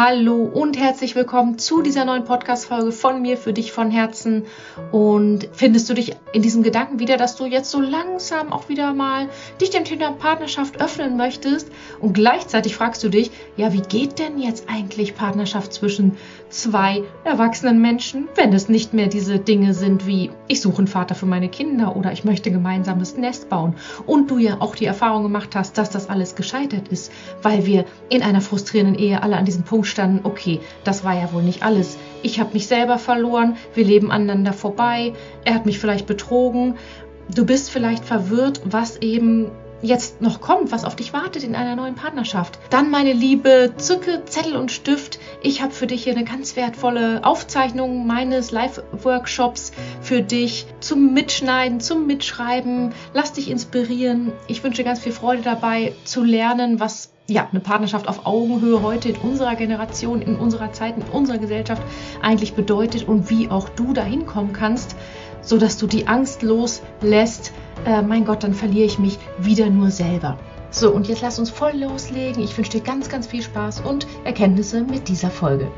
Hallo und herzlich willkommen zu dieser neuen Podcast-Folge von mir für dich von Herzen. Und findest du dich in diesem Gedanken wieder, dass du jetzt so langsam auch wieder mal dich dem Thema Partnerschaft öffnen möchtest? Und gleichzeitig fragst du dich, ja, wie geht denn jetzt eigentlich Partnerschaft zwischen zwei erwachsenen Menschen, wenn es nicht mehr diese Dinge sind wie ich suche einen Vater für meine Kinder oder ich möchte gemeinsames Nest bauen und du ja auch die Erfahrung gemacht hast, dass das alles gescheitert ist, weil wir in einer frustrierenden Ehe alle an diesem Punkt standen, okay, das war ja wohl nicht alles. Ich habe mich selber verloren, wir leben aneinander vorbei, er hat mich vielleicht betrogen, du bist vielleicht verwirrt, was eben jetzt noch kommt, was auf dich wartet in einer neuen Partnerschaft. Dann, meine Liebe, zücke Zettel und Stift. Ich habe für dich hier eine ganz wertvolle Aufzeichnung meines Live-Workshops für dich zum Mitschneiden, zum Mitschreiben. Lass dich inspirieren. Ich wünsche ganz viel Freude dabei zu lernen, was ja, eine Partnerschaft auf Augenhöhe heute in unserer Generation, in unserer Zeit, in unserer Gesellschaft eigentlich bedeutet und wie auch du dahin kommen kannst, so dass du die Angst loslässt, äh, mein Gott, dann verliere ich mich wieder nur selber. So, und jetzt lass uns voll loslegen. Ich wünsche dir ganz, ganz viel Spaß und Erkenntnisse mit dieser Folge.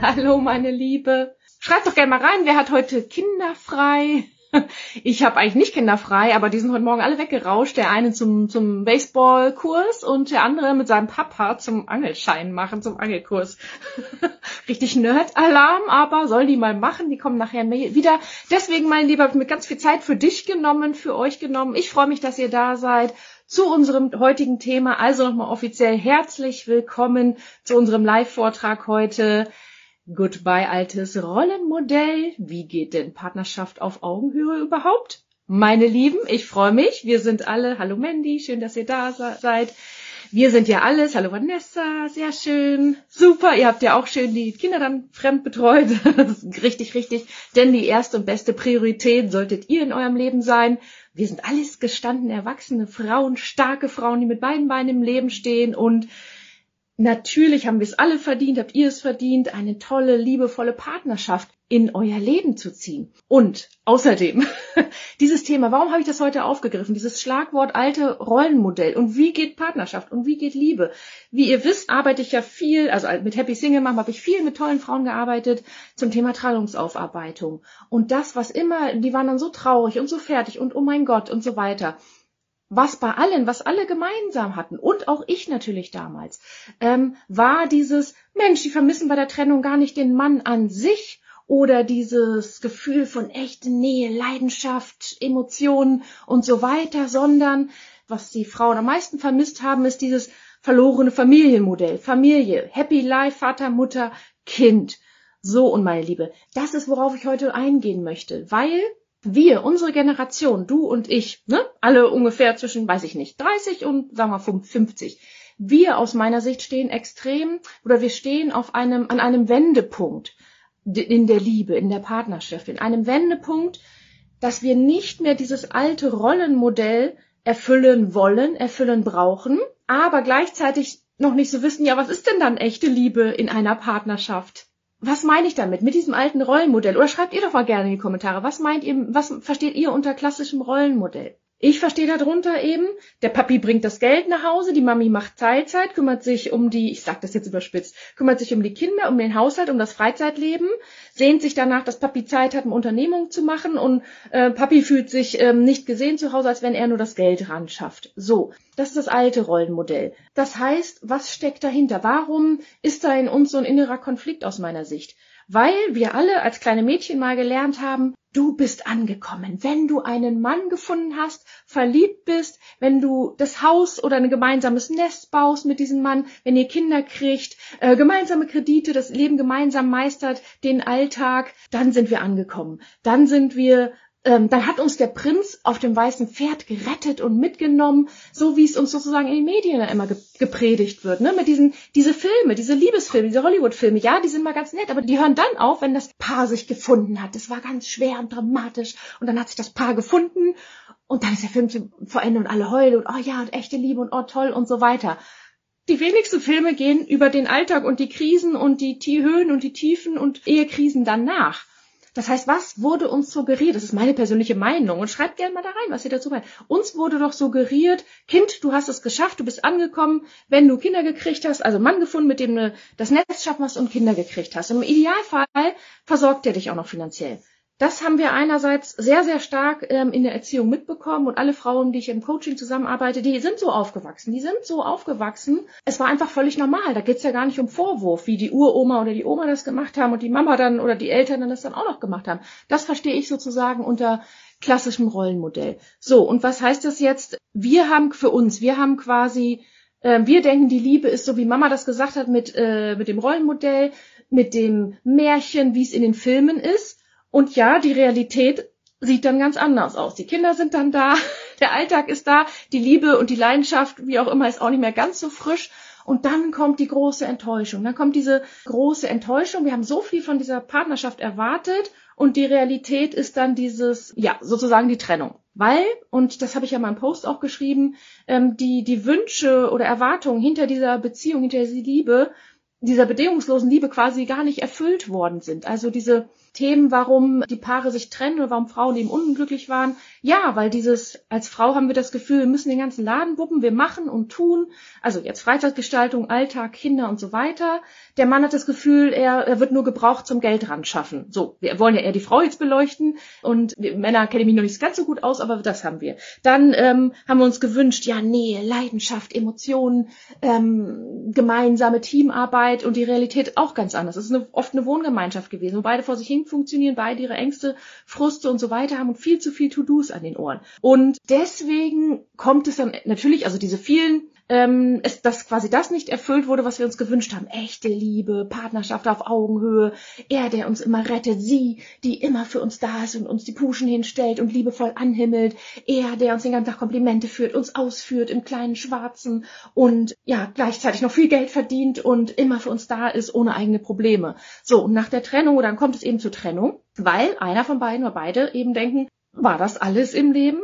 Hallo, meine Liebe. Schreib doch gerne mal rein, wer hat heute Kinder frei? Ich habe eigentlich nicht kinderfrei, aber die sind heute Morgen alle weggerauscht. Der eine zum, zum Baseballkurs und der andere mit seinem Papa zum Angelschein machen, zum Angelkurs. Richtig Nerd-Alarm, aber soll die mal machen. Die kommen nachher wieder. Deswegen, mein Lieber, habe ich mir ganz viel Zeit für dich genommen, für euch genommen. Ich freue mich, dass ihr da seid zu unserem heutigen Thema. Also nochmal offiziell herzlich willkommen zu unserem Live-Vortrag heute. Goodbye, altes Rollenmodell. Wie geht denn Partnerschaft auf Augenhöhe überhaupt? Meine Lieben, ich freue mich. Wir sind alle, hallo Mandy, schön, dass ihr da seid. Wir sind ja alles, hallo Vanessa, sehr schön, super. Ihr habt ja auch schön die Kinder dann fremd betreut. richtig, richtig. Denn die erste und beste Priorität solltet ihr in eurem Leben sein. Wir sind alles gestandene, erwachsene Frauen, starke Frauen, die mit beiden Beinen im Leben stehen und Natürlich haben wir es alle verdient, habt ihr es verdient, eine tolle, liebevolle Partnerschaft in euer Leben zu ziehen. Und außerdem, dieses Thema, warum habe ich das heute aufgegriffen? Dieses Schlagwort alte Rollenmodell. Und wie geht Partnerschaft? Und wie geht Liebe? Wie ihr wisst, arbeite ich ja viel, also mit Happy Single Mom habe ich viel mit tollen Frauen gearbeitet zum Thema Trennungsaufarbeitung. Und das, was immer, die waren dann so traurig und so fertig und oh mein Gott und so weiter was bei allen, was alle gemeinsam hatten und auch ich natürlich damals, ähm, war dieses Mensch, die vermissen bei der Trennung gar nicht den Mann an sich oder dieses Gefühl von echter Nähe, Leidenschaft, Emotionen und so weiter, sondern was die Frauen am meisten vermisst haben, ist dieses verlorene Familienmodell. Familie, Happy Life, Vater, Mutter, Kind. So und meine Liebe, das ist, worauf ich heute eingehen möchte, weil wir, unsere Generation, du und ich, ne, alle ungefähr zwischen, weiß ich nicht, 30 und sagen wir 50. Wir aus meiner Sicht stehen extrem oder wir stehen auf einem, an einem Wendepunkt in der Liebe, in der Partnerschaft, in einem Wendepunkt, dass wir nicht mehr dieses alte Rollenmodell erfüllen wollen, erfüllen brauchen, aber gleichzeitig noch nicht so wissen, ja, was ist denn dann echte Liebe in einer Partnerschaft? Was meine ich damit? Mit diesem alten Rollenmodell? Oder schreibt ihr doch mal gerne in die Kommentare. Was meint ihr, was versteht ihr unter klassischem Rollenmodell? Ich verstehe darunter eben, der Papi bringt das Geld nach Hause, die Mami macht Teilzeit, kümmert sich um die, ich sag das jetzt überspitzt, kümmert sich um die Kinder, um den Haushalt, um das Freizeitleben, sehnt sich danach, dass Papi Zeit hat, eine Unternehmung zu machen und äh, Papi fühlt sich ähm, nicht gesehen zu Hause, als wenn er nur das Geld ran schafft. So, das ist das alte Rollenmodell. Das heißt, was steckt dahinter? Warum ist da in uns so ein innerer Konflikt aus meiner Sicht? Weil wir alle als kleine Mädchen mal gelernt haben, Du bist angekommen. Wenn du einen Mann gefunden hast, verliebt bist, wenn du das Haus oder ein gemeinsames Nest baust mit diesem Mann, wenn ihr Kinder kriegt, äh, gemeinsame Kredite, das Leben gemeinsam meistert, den Alltag, dann sind wir angekommen. Dann sind wir ähm, dann hat uns der Prinz auf dem weißen Pferd gerettet und mitgenommen, so wie es uns sozusagen in den Medien immer ge gepredigt wird, ne? Mit diesen diese Filme, diese Liebesfilme, diese Hollywood-Filme, ja, die sind mal ganz nett, aber die hören dann auf, wenn das Paar sich gefunden hat. Das war ganz schwer und dramatisch und dann hat sich das Paar gefunden und dann ist der Film zu, vor Ende und alle heulen und oh ja und echte Liebe und oh toll und so weiter. Die wenigsten Filme gehen über den Alltag und die Krisen und die Höhen und die Tiefen und Ehekrisen danach. Das heißt, was wurde uns suggeriert? Das ist meine persönliche Meinung und schreibt gerne mal da rein, was ihr dazu meint. Uns wurde doch suggeriert, Kind, du hast es geschafft, du bist angekommen, wenn du Kinder gekriegt hast, also Mann gefunden, mit dem du das Netz schaffen hast und Kinder gekriegt hast. Im Idealfall versorgt er dich auch noch finanziell. Das haben wir einerseits sehr, sehr stark ähm, in der Erziehung mitbekommen und alle Frauen, die ich im Coaching zusammenarbeite, die sind so aufgewachsen. Die sind so aufgewachsen. Es war einfach völlig normal. Da geht's ja gar nicht um Vorwurf, wie die Uroma oder die Oma das gemacht haben und die Mama dann oder die Eltern dann das dann auch noch gemacht haben. Das verstehe ich sozusagen unter klassischem Rollenmodell. So, und was heißt das jetzt? Wir haben für uns, wir haben quasi äh, wir denken, die Liebe ist so, wie Mama das gesagt hat, mit, äh, mit dem Rollenmodell, mit dem Märchen, wie es in den Filmen ist. Und ja, die Realität sieht dann ganz anders aus. Die Kinder sind dann da, der Alltag ist da, die Liebe und die Leidenschaft, wie auch immer, ist auch nicht mehr ganz so frisch. Und dann kommt die große Enttäuschung. Dann kommt diese große Enttäuschung. Wir haben so viel von dieser Partnerschaft erwartet und die Realität ist dann dieses, ja, sozusagen die Trennung. Weil, und das habe ich ja in meinem Post auch geschrieben, ähm, die, die Wünsche oder Erwartungen hinter dieser Beziehung, hinter dieser Liebe, dieser bedingungslosen Liebe quasi gar nicht erfüllt worden sind. Also diese Themen, warum die Paare sich trennen oder warum Frauen eben unglücklich waren. Ja, weil dieses, als Frau haben wir das Gefühl, wir müssen den ganzen Laden wuppen, wir machen und tun. Also jetzt Freizeitgestaltung, Alltag, Kinder und so weiter. Der Mann hat das Gefühl, er, er wird nur gebraucht zum Geld ran schaffen. So, wir wollen ja eher die Frau jetzt beleuchten und Männer kennen mich noch nicht ganz so gut aus, aber das haben wir. Dann ähm, haben wir uns gewünscht, ja, Nähe, Leidenschaft, Emotionen, ähm, gemeinsame Teamarbeit und die Realität auch ganz anders. Es ist eine, oft eine Wohngemeinschaft gewesen, wo beide vor sich hin unbedingt funktionieren, beide ihre Ängste, Fruste und so weiter haben und viel zu viel To-Dos an den Ohren. Und deswegen kommt es dann natürlich, also diese vielen ähm, ist, dass quasi das nicht erfüllt wurde, was wir uns gewünscht haben. Echte Liebe, Partnerschaft auf Augenhöhe, er, der uns immer rettet, sie, die immer für uns da ist und uns die Puschen hinstellt und liebevoll anhimmelt, er, der uns den ganzen Tag Komplimente führt, uns ausführt im kleinen Schwarzen und ja, gleichzeitig noch viel Geld verdient und immer für uns da ist, ohne eigene Probleme. So, und nach der Trennung, dann kommt es eben zur Trennung, weil einer von beiden oder beide eben denken, war das alles im Leben?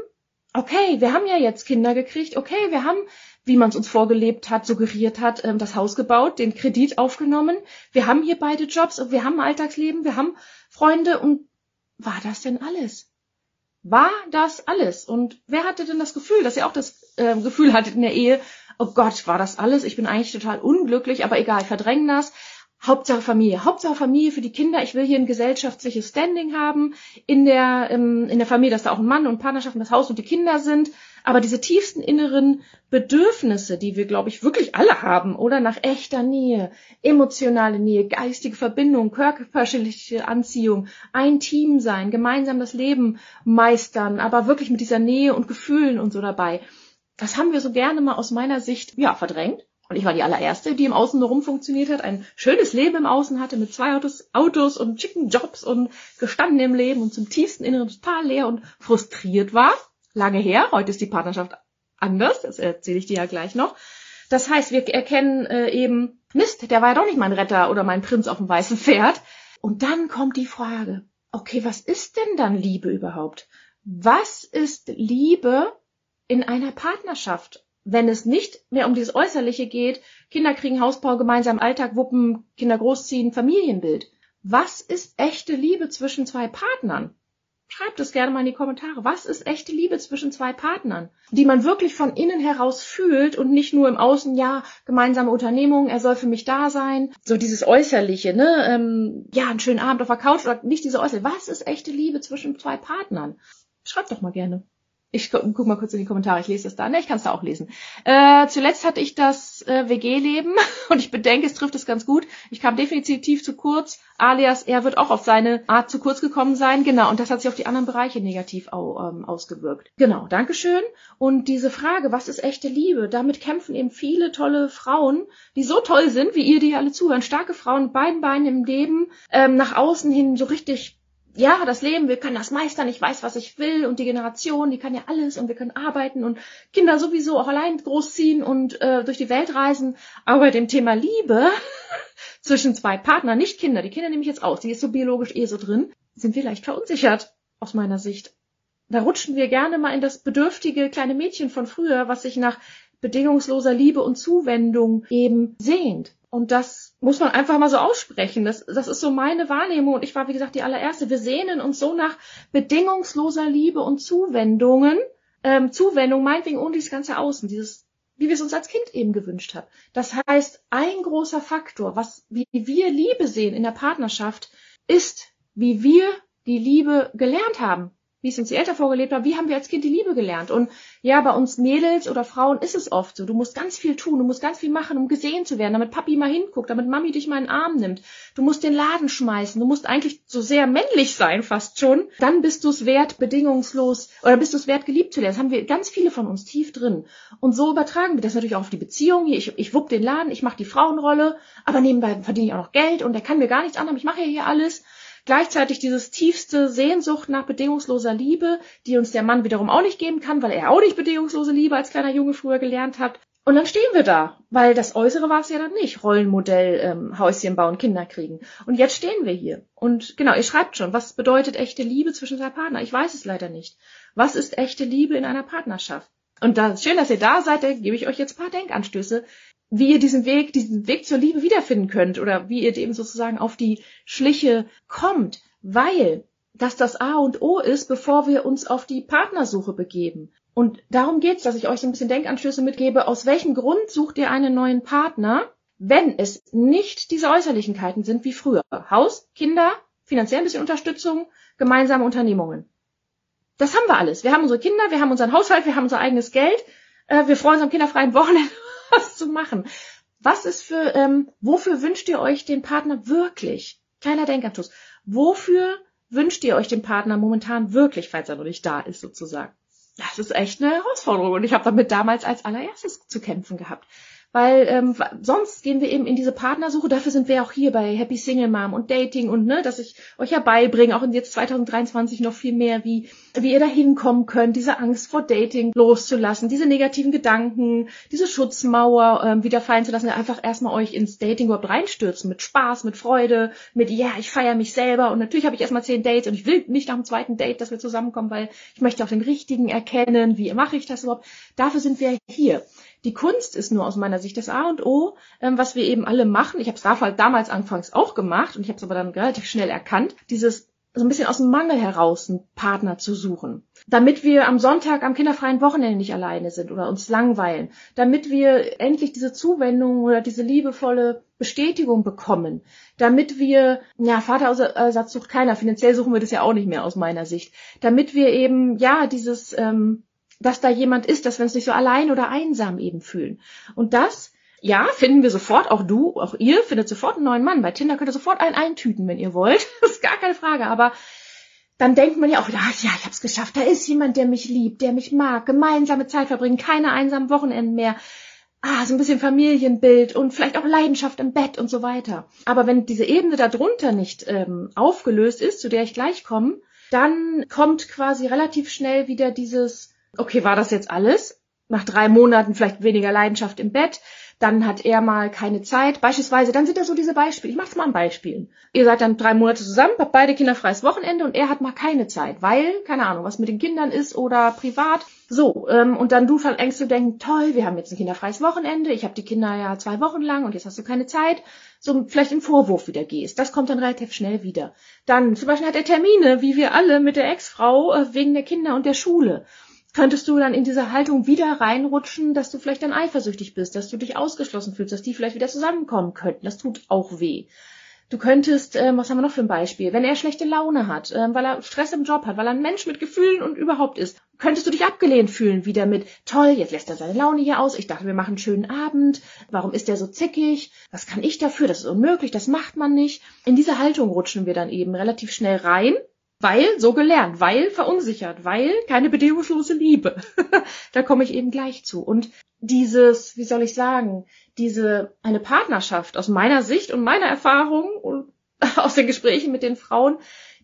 Okay, wir haben ja jetzt Kinder gekriegt, okay, wir haben wie man es uns vorgelebt hat, suggeriert hat, ähm, das Haus gebaut, den Kredit aufgenommen. Wir haben hier beide Jobs, wir haben Alltagsleben, wir haben Freunde und war das denn alles? War das alles? Und wer hatte denn das Gefühl, dass ihr auch das äh, Gefühl hattet in der Ehe, oh Gott, war das alles? Ich bin eigentlich total unglücklich, aber egal, verdrängen das. Hauptsache Familie, Hauptsache Familie für die Kinder. Ich will hier ein gesellschaftliches Standing haben in der ähm, in der Familie, dass da auch ein Mann und Partnerschaft und das Haus und die Kinder sind. Aber diese tiefsten inneren Bedürfnisse, die wir, glaube ich, wirklich alle haben, oder nach echter Nähe, emotionale Nähe, geistige Verbindung, körperliche Anziehung, ein Team sein, gemeinsam das Leben meistern, aber wirklich mit dieser Nähe und Gefühlen und so dabei. Das haben wir so gerne mal aus meiner Sicht, ja, verdrängt. Und ich war die allererste, die im Außen rum funktioniert hat, ein schönes Leben im Außen hatte mit zwei Autos, Autos und schicken Jobs und gestanden im Leben und zum tiefsten Inneren total leer und frustriert war lange her. Heute ist die Partnerschaft anders. Das erzähle ich dir ja gleich noch. Das heißt, wir erkennen äh, eben, Mist, der war ja doch nicht mein Retter oder mein Prinz auf dem weißen Pferd. Und dann kommt die Frage, okay, was ist denn dann Liebe überhaupt? Was ist Liebe in einer Partnerschaft? Wenn es nicht mehr um dieses Äußerliche geht, Kinder kriegen Hausbau, gemeinsam Alltag wuppen, Kinder großziehen, Familienbild. Was ist echte Liebe zwischen zwei Partnern? Schreibt es gerne mal in die Kommentare. Was ist echte Liebe zwischen zwei Partnern, die man wirklich von innen heraus fühlt und nicht nur im Außen, ja, gemeinsame Unternehmung, er soll für mich da sein. So dieses Äußerliche, ne? Ähm, ja, einen schönen Abend auf der Couch oder nicht diese Äußerliche. Was ist echte Liebe zwischen zwei Partnern? Schreibt doch mal gerne. Ich guck, mal kurz in die Kommentare, ich lese das da. Ne, ich kann es da auch lesen. Äh, zuletzt hatte ich das äh, WG-Leben und ich bedenke, es trifft es ganz gut. Ich kam definitiv zu kurz, alias er wird auch auf seine Art zu kurz gekommen sein. Genau, und das hat sich auf die anderen Bereiche negativ au, ähm, ausgewirkt. Genau, Dankeschön. Und diese Frage, was ist echte Liebe? Damit kämpfen eben viele tolle Frauen, die so toll sind, wie ihr, die alle zuhören. Starke Frauen, beiden Beinen im Leben, ähm, nach außen hin so richtig ja, das Leben, wir können das meistern, ich weiß, was ich will und die Generation, die kann ja alles und wir können arbeiten und Kinder sowieso auch allein großziehen und äh, durch die Welt reisen. Aber bei dem Thema Liebe zwischen zwei Partnern, nicht Kinder, die Kinder nehme ich jetzt aus, die ist so biologisch eh so drin, sind wir leicht verunsichert aus meiner Sicht. Da rutschen wir gerne mal in das bedürftige kleine Mädchen von früher, was sich nach bedingungsloser Liebe und Zuwendung eben sehnt. Und das muss man einfach mal so aussprechen. Das, das ist so meine Wahrnehmung. Und ich war, wie gesagt, die allererste. Wir sehnen uns so nach bedingungsloser Liebe und Zuwendungen. Ähm, Zuwendung, meinetwegen ohne dieses ganze Außen, dieses, wie wir es uns als Kind eben gewünscht haben. Das heißt, ein großer Faktor, was, wie wir Liebe sehen in der Partnerschaft, ist, wie wir die Liebe gelernt haben wie es uns die Eltern vorgelebt haben, wie haben wir als Kind die Liebe gelernt? Und ja, bei uns Mädels oder Frauen ist es oft so. Du musst ganz viel tun, du musst ganz viel machen, um gesehen zu werden, damit Papi mal hinguckt, damit Mami dich mal in den Arm nimmt. Du musst den Laden schmeißen, du musst eigentlich so sehr männlich sein, fast schon. Dann bist du es wert, bedingungslos, oder bist du es wert, geliebt zu werden. Das haben wir ganz viele von uns tief drin. Und so übertragen wir das natürlich auch auf die Beziehung. Hier, ich, ich wupp den Laden, ich mache die Frauenrolle, aber nebenbei verdiene ich auch noch Geld und der kann mir gar nichts anhaben, ich mache ja hier alles gleichzeitig dieses tiefste Sehnsucht nach bedingungsloser Liebe, die uns der Mann wiederum auch nicht geben kann, weil er auch nicht bedingungslose Liebe als kleiner Junge früher gelernt hat. Und dann stehen wir da, weil das Äußere war es ja dann nicht. Rollenmodell, ähm, Häuschen bauen, Kinder kriegen. Und jetzt stehen wir hier. Und genau, ihr schreibt schon, was bedeutet echte Liebe zwischen zwei Partnern? Ich weiß es leider nicht. Was ist echte Liebe in einer Partnerschaft? Und da, schön, dass ihr da seid, da gebe ich euch jetzt paar Denkanstöße, wie ihr diesen Weg, diesen Weg zur Liebe wiederfinden könnt oder wie ihr dem sozusagen auf die Schliche kommt, weil das das A und O ist, bevor wir uns auf die Partnersuche begeben. Und darum geht's, dass ich euch so ein bisschen Denkanstöße mitgebe. Aus welchem Grund sucht ihr einen neuen Partner, wenn es nicht diese Äußerlichkeiten sind wie früher? Haus, Kinder, finanziell ein bisschen Unterstützung, gemeinsame Unternehmungen. Das haben wir alles. Wir haben unsere Kinder, wir haben unseren Haushalt, wir haben unser eigenes Geld, äh, wir freuen uns am kinderfreien Wochenende was zu machen. Was ist für, ähm, wofür wünscht ihr euch den Partner wirklich? Kleiner Denkanstoß. Wofür wünscht ihr euch den Partner momentan wirklich, falls er noch nicht da ist, sozusagen? Das ist echt eine Herausforderung und ich habe damit damals als allererstes zu kämpfen gehabt weil ähm, sonst gehen wir eben in diese Partnersuche. Dafür sind wir auch hier bei Happy Single Mom und Dating und ne, dass ich euch ja beibringe, auch in jetzt 2023 noch viel mehr, wie wie ihr da hinkommen könnt, diese Angst vor Dating loszulassen, diese negativen Gedanken, diese Schutzmauer ähm, wieder fallen zu lassen, einfach erstmal euch ins Dating überhaupt reinstürzen mit Spaß, mit Freude, mit ja, ich feiere mich selber und natürlich habe ich erstmal zehn Dates und ich will nicht nach dem zweiten Date, dass wir zusammenkommen, weil ich möchte auch den richtigen erkennen, wie mache ich das überhaupt? Dafür sind wir hier. Die Kunst ist nur aus meiner Sicht das A und O, ähm, was wir eben alle machen. Ich habe es damals anfangs auch gemacht und ich habe es aber dann relativ schnell erkannt, dieses so ein bisschen aus dem Mangel heraus einen Partner zu suchen. Damit wir am Sonntag am kinderfreien Wochenende nicht alleine sind oder uns langweilen. Damit wir endlich diese Zuwendung oder diese liebevolle Bestätigung bekommen. Damit wir, ja, Vaterersatz sucht keiner. Finanziell suchen wir das ja auch nicht mehr aus meiner Sicht. Damit wir eben, ja, dieses, ähm, dass da jemand ist, dass wir uns nicht so allein oder einsam eben fühlen. Und das, ja, finden wir sofort, auch du, auch ihr findet sofort einen neuen Mann. Bei Tinder könnt ihr sofort einen eintüten, wenn ihr wollt. Das ist gar keine Frage, aber dann denkt man ja auch wieder, ja, ich hab's geschafft, da ist jemand, der mich liebt, der mich mag, gemeinsame Zeit verbringen, keine einsamen Wochenenden mehr. Ah, so ein bisschen Familienbild und vielleicht auch Leidenschaft im Bett und so weiter. Aber wenn diese Ebene darunter nicht ähm, aufgelöst ist, zu der ich gleich komme, dann kommt quasi relativ schnell wieder dieses, okay, war das jetzt alles? Nach drei Monaten vielleicht weniger Leidenschaft im Bett, dann hat er mal keine Zeit. Beispielsweise, dann sind das so diese Beispiele. Ich mach's mal an Beispielen. Ihr seid dann drei Monate zusammen, habt beide Kinder freies Wochenende und er hat mal keine Zeit, weil, keine Ahnung, was mit den Kindern ist oder privat. So, ähm, und dann du fängst zu denken, toll, wir haben jetzt ein kinderfreies Wochenende, ich habe die Kinder ja zwei Wochen lang und jetzt hast du keine Zeit. So vielleicht in Vorwurf wieder gehst. Das kommt dann relativ schnell wieder. Dann zum Beispiel hat er Termine, wie wir alle mit der Ex-Frau, äh, wegen der Kinder und der Schule könntest du dann in diese Haltung wieder reinrutschen, dass du vielleicht dann eifersüchtig bist, dass du dich ausgeschlossen fühlst, dass die vielleicht wieder zusammenkommen könnten. Das tut auch weh. Du könntest, ähm, was haben wir noch für ein Beispiel? Wenn er schlechte Laune hat, ähm, weil er Stress im Job hat, weil er ein Mensch mit Gefühlen und überhaupt ist, könntest du dich abgelehnt fühlen wieder mit, toll, jetzt lässt er seine Laune hier aus, ich dachte, wir machen einen schönen Abend, warum ist er so zickig, was kann ich dafür, das ist unmöglich, das macht man nicht. In diese Haltung rutschen wir dann eben relativ schnell rein weil so gelernt, weil verunsichert, weil keine bedingungslose Liebe. da komme ich eben gleich zu. Und dieses, wie soll ich sagen, diese, eine Partnerschaft aus meiner Sicht und meiner Erfahrung und aus den Gesprächen mit den Frauen,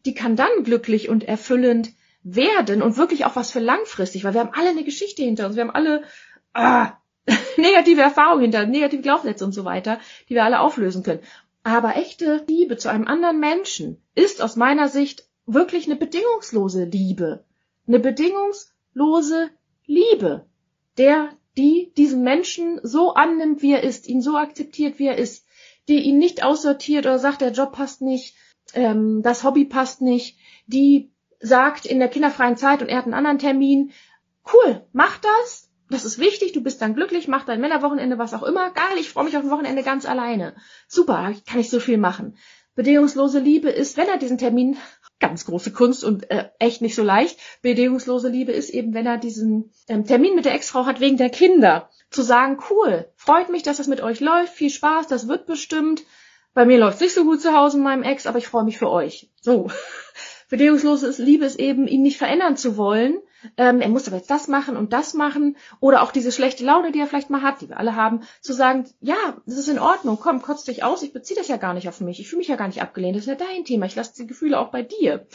die kann dann glücklich und erfüllend werden und wirklich auch was für langfristig, weil wir haben alle eine Geschichte hinter uns, wir haben alle ah, negative Erfahrungen hinter, negative Glaubenssätze und so weiter, die wir alle auflösen können. Aber echte Liebe zu einem anderen Menschen ist aus meiner Sicht wirklich eine bedingungslose Liebe. Eine bedingungslose Liebe, der, die diesen Menschen so annimmt, wie er ist, ihn so akzeptiert, wie er ist. die ihn nicht aussortiert oder sagt, der Job passt nicht, ähm, das Hobby passt nicht, die sagt in der kinderfreien Zeit und er hat einen anderen Termin, cool, mach das, das ist wichtig, du bist dann glücklich, mach dein Männerwochenende, was auch immer, geil, ich freue mich auf ein Wochenende ganz alleine. Super, kann ich so viel machen. Bedingungslose Liebe ist, wenn er diesen Termin, ganz große Kunst und äh, echt nicht so leicht, bedingungslose Liebe ist eben, wenn er diesen ähm, Termin mit der Ex-Frau hat wegen der Kinder, zu sagen, cool, freut mich, dass das mit euch läuft, viel Spaß, das wird bestimmt. Bei mir läuft nicht so gut zu Hause mit meinem Ex, aber ich freue mich für euch. So. Bedingungslose Liebe ist eben, ihn nicht verändern zu wollen. Ähm, er muss aber jetzt das machen und das machen. Oder auch diese schlechte Laune, die er vielleicht mal hat, die wir alle haben, zu sagen, ja, das ist in Ordnung, komm, kotz dich aus, ich beziehe das ja gar nicht auf mich, ich fühle mich ja gar nicht abgelehnt, das ist ja dein Thema, ich lasse die Gefühle auch bei dir.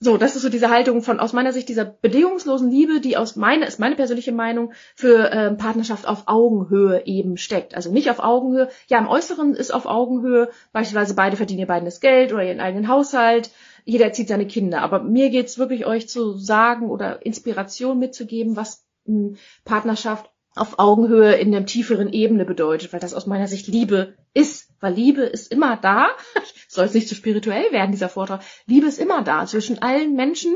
So, das ist so diese Haltung von aus meiner Sicht dieser bedingungslosen Liebe, die aus meiner ist meine persönliche Meinung für ähm, Partnerschaft auf Augenhöhe eben steckt. Also nicht auf Augenhöhe. Ja, im Äußeren ist auf Augenhöhe beispielsweise beide verdienen ihr beiden das Geld oder ihren eigenen Haushalt jeder erzieht seine Kinder. Aber mir geht's wirklich, euch zu sagen oder Inspiration mitzugeben, was Partnerschaft auf Augenhöhe in der tieferen Ebene bedeutet, weil das aus meiner Sicht Liebe ist. Weil Liebe ist immer da. Soll es nicht zu spirituell werden, dieser Vortrag. Liebe ist immer da zwischen allen Menschen,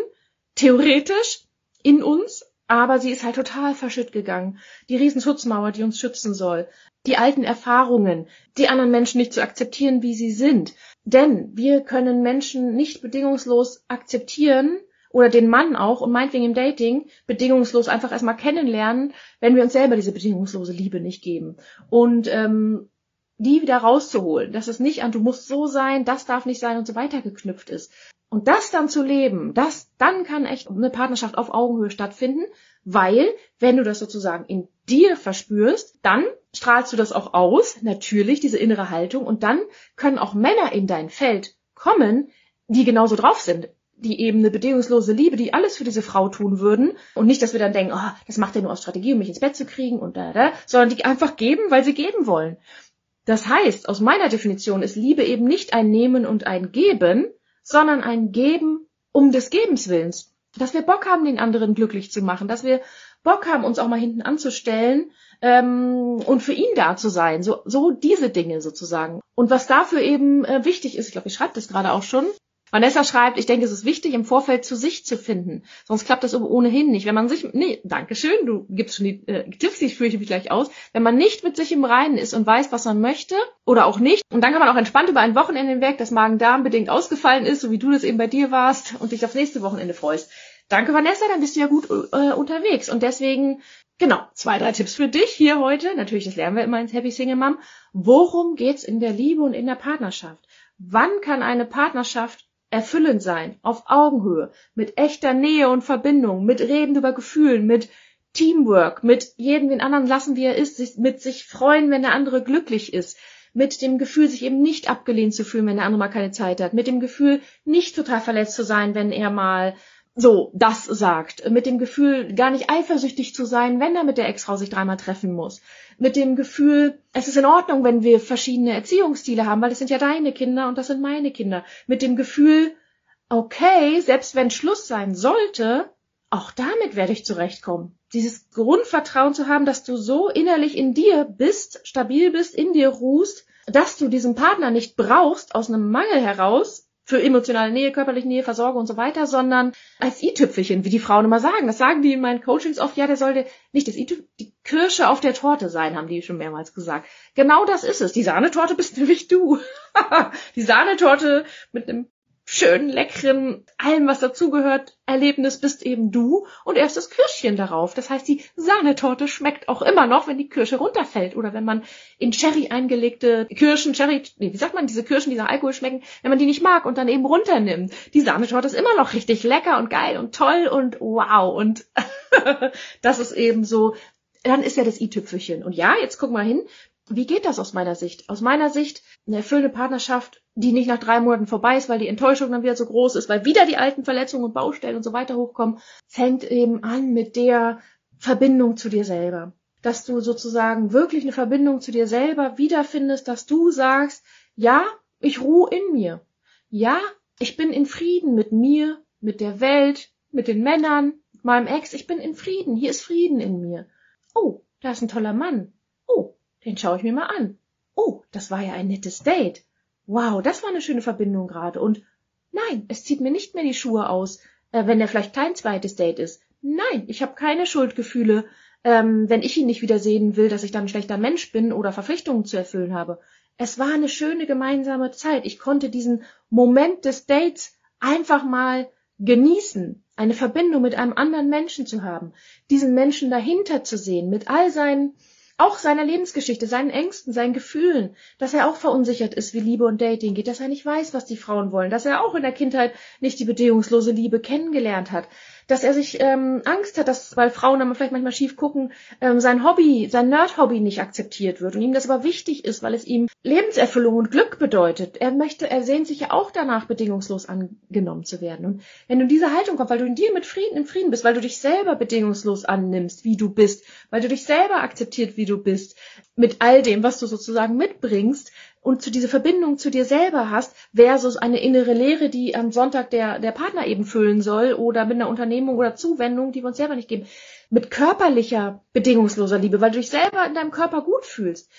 theoretisch, in uns, aber sie ist halt total verschütt gegangen. Die Riesenschutzmauer, die uns schützen soll. Die alten Erfahrungen, die anderen Menschen nicht zu akzeptieren, wie sie sind. Denn wir können Menschen nicht bedingungslos akzeptieren oder den Mann auch und meinetwegen im Dating bedingungslos einfach erstmal kennenlernen, wenn wir uns selber diese bedingungslose Liebe nicht geben. Und ähm, die wieder rauszuholen, dass es nicht an du musst so sein, das darf nicht sein und so weiter geknüpft ist. Und das dann zu leben, das, dann kann echt eine Partnerschaft auf Augenhöhe stattfinden, weil, wenn du das sozusagen in dir verspürst, dann strahlst du das auch aus, natürlich, diese innere Haltung, und dann können auch Männer in dein Feld kommen, die genauso drauf sind, die eben eine bedingungslose Liebe, die alles für diese Frau tun würden und nicht, dass wir dann denken, oh, das macht er nur aus Strategie, um mich ins Bett zu kriegen und da, da, sondern die einfach geben, weil sie geben wollen. Das heißt, aus meiner Definition ist Liebe eben nicht ein Nehmen und ein Geben, sondern ein Geben um des Gebens willens. Dass wir Bock haben, den anderen glücklich zu machen, dass wir Bock haben, uns auch mal hinten anzustellen ähm, und für ihn da zu sein. So, so diese Dinge sozusagen. Und was dafür eben äh, wichtig ist, ich glaube, ich schreibe das gerade auch schon, Vanessa schreibt, ich denke, es ist wichtig, im Vorfeld zu sich zu finden. Sonst klappt das ohnehin nicht. Wenn man sich, nee, danke schön, du gibst schon die äh, Tipps, ich führe ich mich gleich aus. Wenn man nicht mit sich im Reinen ist und weiß, was man möchte oder auch nicht, und dann kann man auch entspannt über ein Wochenende hinweg, das Magen-Darm bedingt ausgefallen ist, so wie du das eben bei dir warst und dich aufs nächste Wochenende freust. Danke, Vanessa, dann bist du ja gut äh, unterwegs. Und deswegen, genau, zwei, drei Tipps für dich hier heute. Natürlich, das lernen wir immer ins Happy Single Mom. Worum geht's in der Liebe und in der Partnerschaft? Wann kann eine Partnerschaft erfüllend sein, auf Augenhöhe, mit echter Nähe und Verbindung, mit Reden über Gefühlen, mit Teamwork, mit jedem den anderen lassen, wie er ist, mit sich freuen, wenn der andere glücklich ist, mit dem Gefühl, sich eben nicht abgelehnt zu fühlen, wenn der andere mal keine Zeit hat, mit dem Gefühl, nicht total verletzt zu sein, wenn er mal so das sagt, mit dem Gefühl, gar nicht eifersüchtig zu sein, wenn er mit der Ex-Frau sich dreimal treffen muss, mit dem Gefühl, es ist in Ordnung, wenn wir verschiedene Erziehungsstile haben, weil das sind ja deine Kinder und das sind meine Kinder, mit dem Gefühl, okay, selbst wenn Schluss sein sollte, auch damit werde ich zurechtkommen. Dieses Grundvertrauen zu haben, dass du so innerlich in dir bist, stabil bist, in dir ruhst, dass du diesen Partner nicht brauchst aus einem Mangel heraus, für emotionale Nähe, körperliche Nähe, Versorgung und so weiter, sondern als i-Tüpfelchen, wie die Frauen immer sagen. Das sagen die in meinen Coachings oft, ja, der sollte nicht das i die Kirsche auf der Torte sein, haben die schon mehrmals gesagt. Genau das ist es. Die Sahnetorte bist nämlich du. die Sahnetorte mit einem schönen, leckeren, allem, was dazugehört, Erlebnis bist eben du und erst das Kirschchen darauf. Das heißt, die Sahnetorte schmeckt auch immer noch, wenn die Kirsche runterfällt oder wenn man in Cherry eingelegte Kirschen, Cherry, nee, wie sagt man, diese Kirschen, die nach Alkohol schmecken, wenn man die nicht mag und dann eben runternimmt. Die Sahnetorte ist immer noch richtig lecker und geil und toll und wow und das ist eben so, dann ist ja das i-Tüpfelchen. Und ja, jetzt guck mal hin, wie geht das aus meiner Sicht? Aus meiner Sicht eine erfüllende Partnerschaft, die nicht nach drei Monaten vorbei ist, weil die Enttäuschung dann wieder so groß ist, weil wieder die alten Verletzungen und Baustellen und so weiter hochkommen, fängt eben an mit der Verbindung zu dir selber. Dass du sozusagen wirklich eine Verbindung zu dir selber wiederfindest, dass du sagst, ja, ich ruhe in mir. Ja, ich bin in Frieden mit mir, mit der Welt, mit den Männern, meinem Ex. Ich bin in Frieden. Hier ist Frieden in mir. Oh, da ist ein toller Mann. Oh, den schaue ich mir mal an. oh, das war ja ein nettes Date. Wow, das war eine schöne Verbindung gerade. Und nein, es zieht mir nicht mehr die Schuhe aus, äh, wenn er vielleicht kein zweites Date ist. Nein, ich habe keine Schuldgefühle, ähm, wenn ich ihn nicht wiedersehen will, dass ich dann ein schlechter Mensch bin oder Verpflichtungen zu erfüllen habe. Es war eine schöne gemeinsame Zeit. Ich konnte diesen Moment des Dates einfach mal genießen, eine Verbindung mit einem anderen Menschen zu haben, diesen Menschen dahinter zu sehen, mit all seinen auch seiner Lebensgeschichte, seinen Ängsten, seinen Gefühlen, dass er auch verunsichert ist, wie Liebe und Dating geht, dass er nicht weiß, was die Frauen wollen, dass er auch in der Kindheit nicht die bedingungslose Liebe kennengelernt hat, dass er sich ähm, Angst hat, dass, weil Frauen dann vielleicht manchmal schief gucken, ähm, sein Hobby, sein Nerd-Hobby nicht akzeptiert wird und ihm das aber wichtig ist, weil es ihm Lebenserfüllung und Glück bedeutet. Er möchte, er sehnt sich ja auch danach, bedingungslos angenommen zu werden. Und wenn du in diese Haltung kommst, weil du in dir mit Frieden im Frieden bist, weil du dich selber bedingungslos annimmst, wie du bist, weil du dich selber akzeptiert, wie du bist, mit all dem, was du sozusagen mitbringst, und zu diese Verbindung zu dir selber hast, versus eine innere Lehre, die am Sonntag der, der Partner eben füllen soll oder mit einer Unternehmung oder Zuwendung, die wir uns selber nicht geben. Mit körperlicher, bedingungsloser Liebe, weil du dich selber in deinem Körper gut fühlst.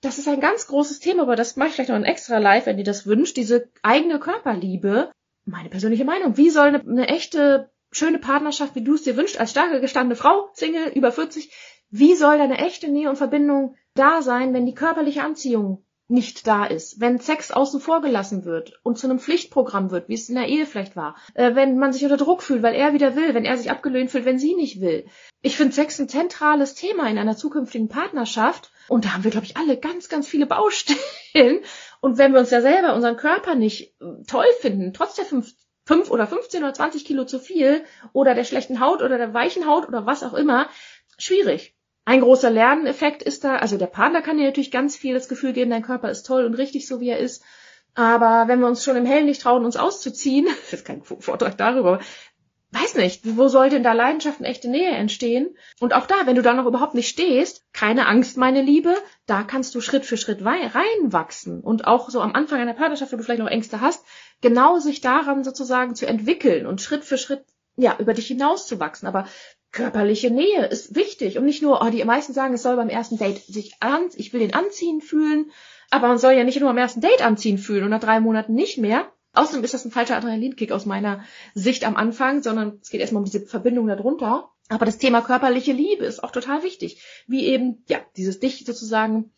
Das ist ein ganz großes Thema, aber das mache ich vielleicht noch ein extra live, wenn ihr das wünscht. Diese eigene Körperliebe. Meine persönliche Meinung. Wie soll eine, eine echte, schöne Partnerschaft, wie du es dir wünschst, als starke, gestandene Frau, Single, über 40, wie soll deine echte Nähe und Verbindung da sein, wenn die körperliche Anziehung nicht da ist, wenn Sex außen vor gelassen wird und zu einem Pflichtprogramm wird, wie es in der Ehe vielleicht war, äh, wenn man sich unter Druck fühlt, weil er wieder will, wenn er sich abgelehnt fühlt, wenn sie nicht will. Ich finde Sex ein zentrales Thema in einer zukünftigen Partnerschaft und da haben wir, glaube ich, alle ganz, ganz viele Baustellen. Und wenn wir uns ja selber unseren Körper nicht äh, toll finden, trotz der fünf, fünf oder 15 oder 20 Kilo zu viel oder der schlechten Haut oder der weichen Haut oder was auch immer, schwierig. Ein großer Lerneffekt ist da, also der Partner kann dir natürlich ganz viel das Gefühl geben, dein Körper ist toll und richtig so, wie er ist. Aber wenn wir uns schon im Hellen nicht trauen, uns auszuziehen, das ist kein Vortrag darüber, weiß nicht, wo soll denn da Leidenschaft und echte Nähe entstehen? Und auch da, wenn du da noch überhaupt nicht stehst, keine Angst, meine Liebe, da kannst du Schritt für Schritt reinwachsen. Und auch so am Anfang einer Partnerschaft, wo du vielleicht noch Ängste hast, genau sich daran sozusagen zu entwickeln und Schritt für Schritt ja, über dich hinauszuwachsen. Aber körperliche Nähe ist wichtig und nicht nur, oh, die meisten sagen, es soll beim ersten Date sich an, ich will den anziehen fühlen, aber man soll ja nicht nur am ersten Date anziehen fühlen und nach drei Monaten nicht mehr. Außerdem ist das ein falscher Adrenalinkick aus meiner Sicht am Anfang, sondern es geht erstmal um diese Verbindung darunter. Aber das Thema körperliche Liebe ist auch total wichtig, wie eben, ja, dieses dich sozusagen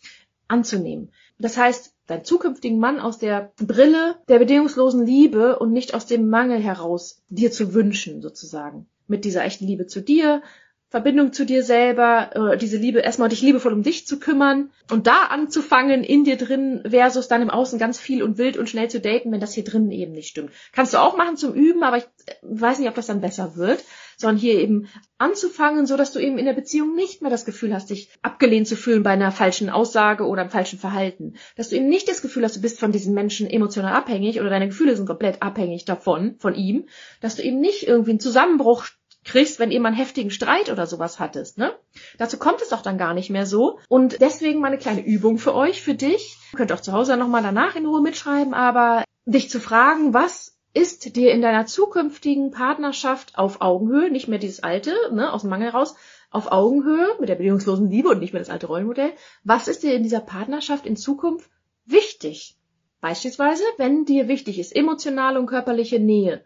anzunehmen. Das heißt, deinen zukünftigen Mann aus der Brille der bedingungslosen Liebe und nicht aus dem Mangel heraus dir zu wünschen, sozusagen mit dieser echten Liebe zu dir, Verbindung zu dir selber, äh, diese Liebe, erstmal dich liebevoll um dich zu kümmern und da anzufangen in dir drin versus dann im Außen ganz viel und wild und schnell zu daten, wenn das hier drinnen eben nicht stimmt. Kannst du auch machen zum Üben, aber ich äh, weiß nicht, ob das dann besser wird, sondern hier eben anzufangen, so dass du eben in der Beziehung nicht mehr das Gefühl hast, dich abgelehnt zu fühlen bei einer falschen Aussage oder einem falschen Verhalten. Dass du eben nicht das Gefühl hast, du bist von diesen Menschen emotional abhängig oder deine Gefühle sind komplett abhängig davon, von ihm, dass du eben nicht irgendwie einen Zusammenbruch kriegst, wenn ihr mal einen heftigen Streit oder sowas hattest, ne? Dazu kommt es doch dann gar nicht mehr so. Und deswegen mal eine kleine Übung für euch, für dich. Ihr könnt auch zu Hause nochmal danach in Ruhe mitschreiben, aber dich zu fragen, was ist dir in deiner zukünftigen Partnerschaft auf Augenhöhe, nicht mehr dieses alte, ne, aus dem Mangel raus, auf Augenhöhe mit der bedingungslosen Liebe und nicht mehr das alte Rollenmodell. Was ist dir in dieser Partnerschaft in Zukunft wichtig? Beispielsweise, wenn dir wichtig ist emotionale und körperliche Nähe?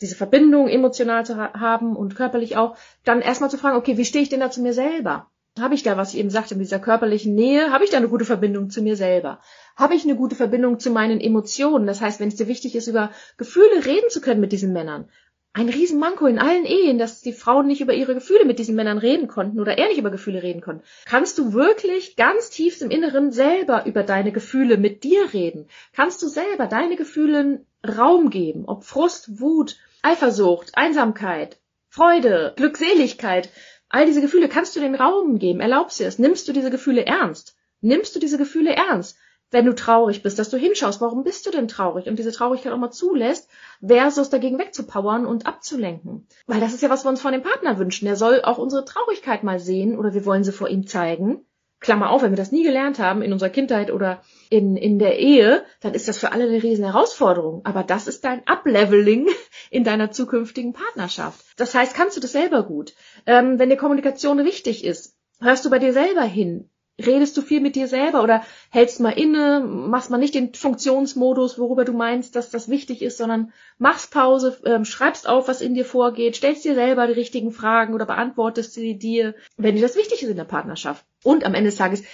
Diese Verbindung emotional zu ha haben und körperlich auch, dann erstmal zu fragen, okay, wie stehe ich denn da zu mir selber? Habe ich da, was ich eben sagte, mit dieser körperlichen Nähe, habe ich da eine gute Verbindung zu mir selber? Habe ich eine gute Verbindung zu meinen Emotionen? Das heißt, wenn es dir wichtig ist, über Gefühle reden zu können mit diesen Männern. Ein Riesenmanko in allen Ehen, dass die Frauen nicht über ihre Gefühle mit diesen Männern reden konnten oder er nicht über Gefühle reden konnte. Kannst du wirklich ganz tief im Inneren selber über deine Gefühle mit dir reden? Kannst du selber deine Gefühle Raum geben, ob Frust, Wut, Eifersucht, Einsamkeit, Freude, Glückseligkeit, all diese Gefühle kannst du den Raum geben, erlaubst dir es, nimmst du diese Gefühle ernst, nimmst du diese Gefühle ernst, wenn du traurig bist, dass du hinschaust, warum bist du denn traurig und diese Traurigkeit auch mal zulässt, versus dagegen wegzupowern und abzulenken. Weil das ist ja, was wir uns von dem Partner wünschen. Der soll auch unsere Traurigkeit mal sehen oder wir wollen sie vor ihm zeigen Klammer auf, wenn wir das nie gelernt haben in unserer Kindheit oder in, in der Ehe, dann ist das für alle eine riesen Herausforderung. Aber das ist dein Upleveling in deiner zukünftigen Partnerschaft. Das heißt, kannst du das selber gut. Ähm, wenn dir Kommunikation wichtig ist, hörst du bei dir selber hin. redest du viel mit dir selber oder hältst mal inne, machst mal nicht den Funktionsmodus, worüber du meinst, dass das wichtig ist, sondern machst Pause, ähm, schreibst auf, was in dir vorgeht, stellst dir selber die richtigen Fragen oder beantwortest sie dir, wenn dir das wichtig ist in der Partnerschaft. Und am Ende des Tages,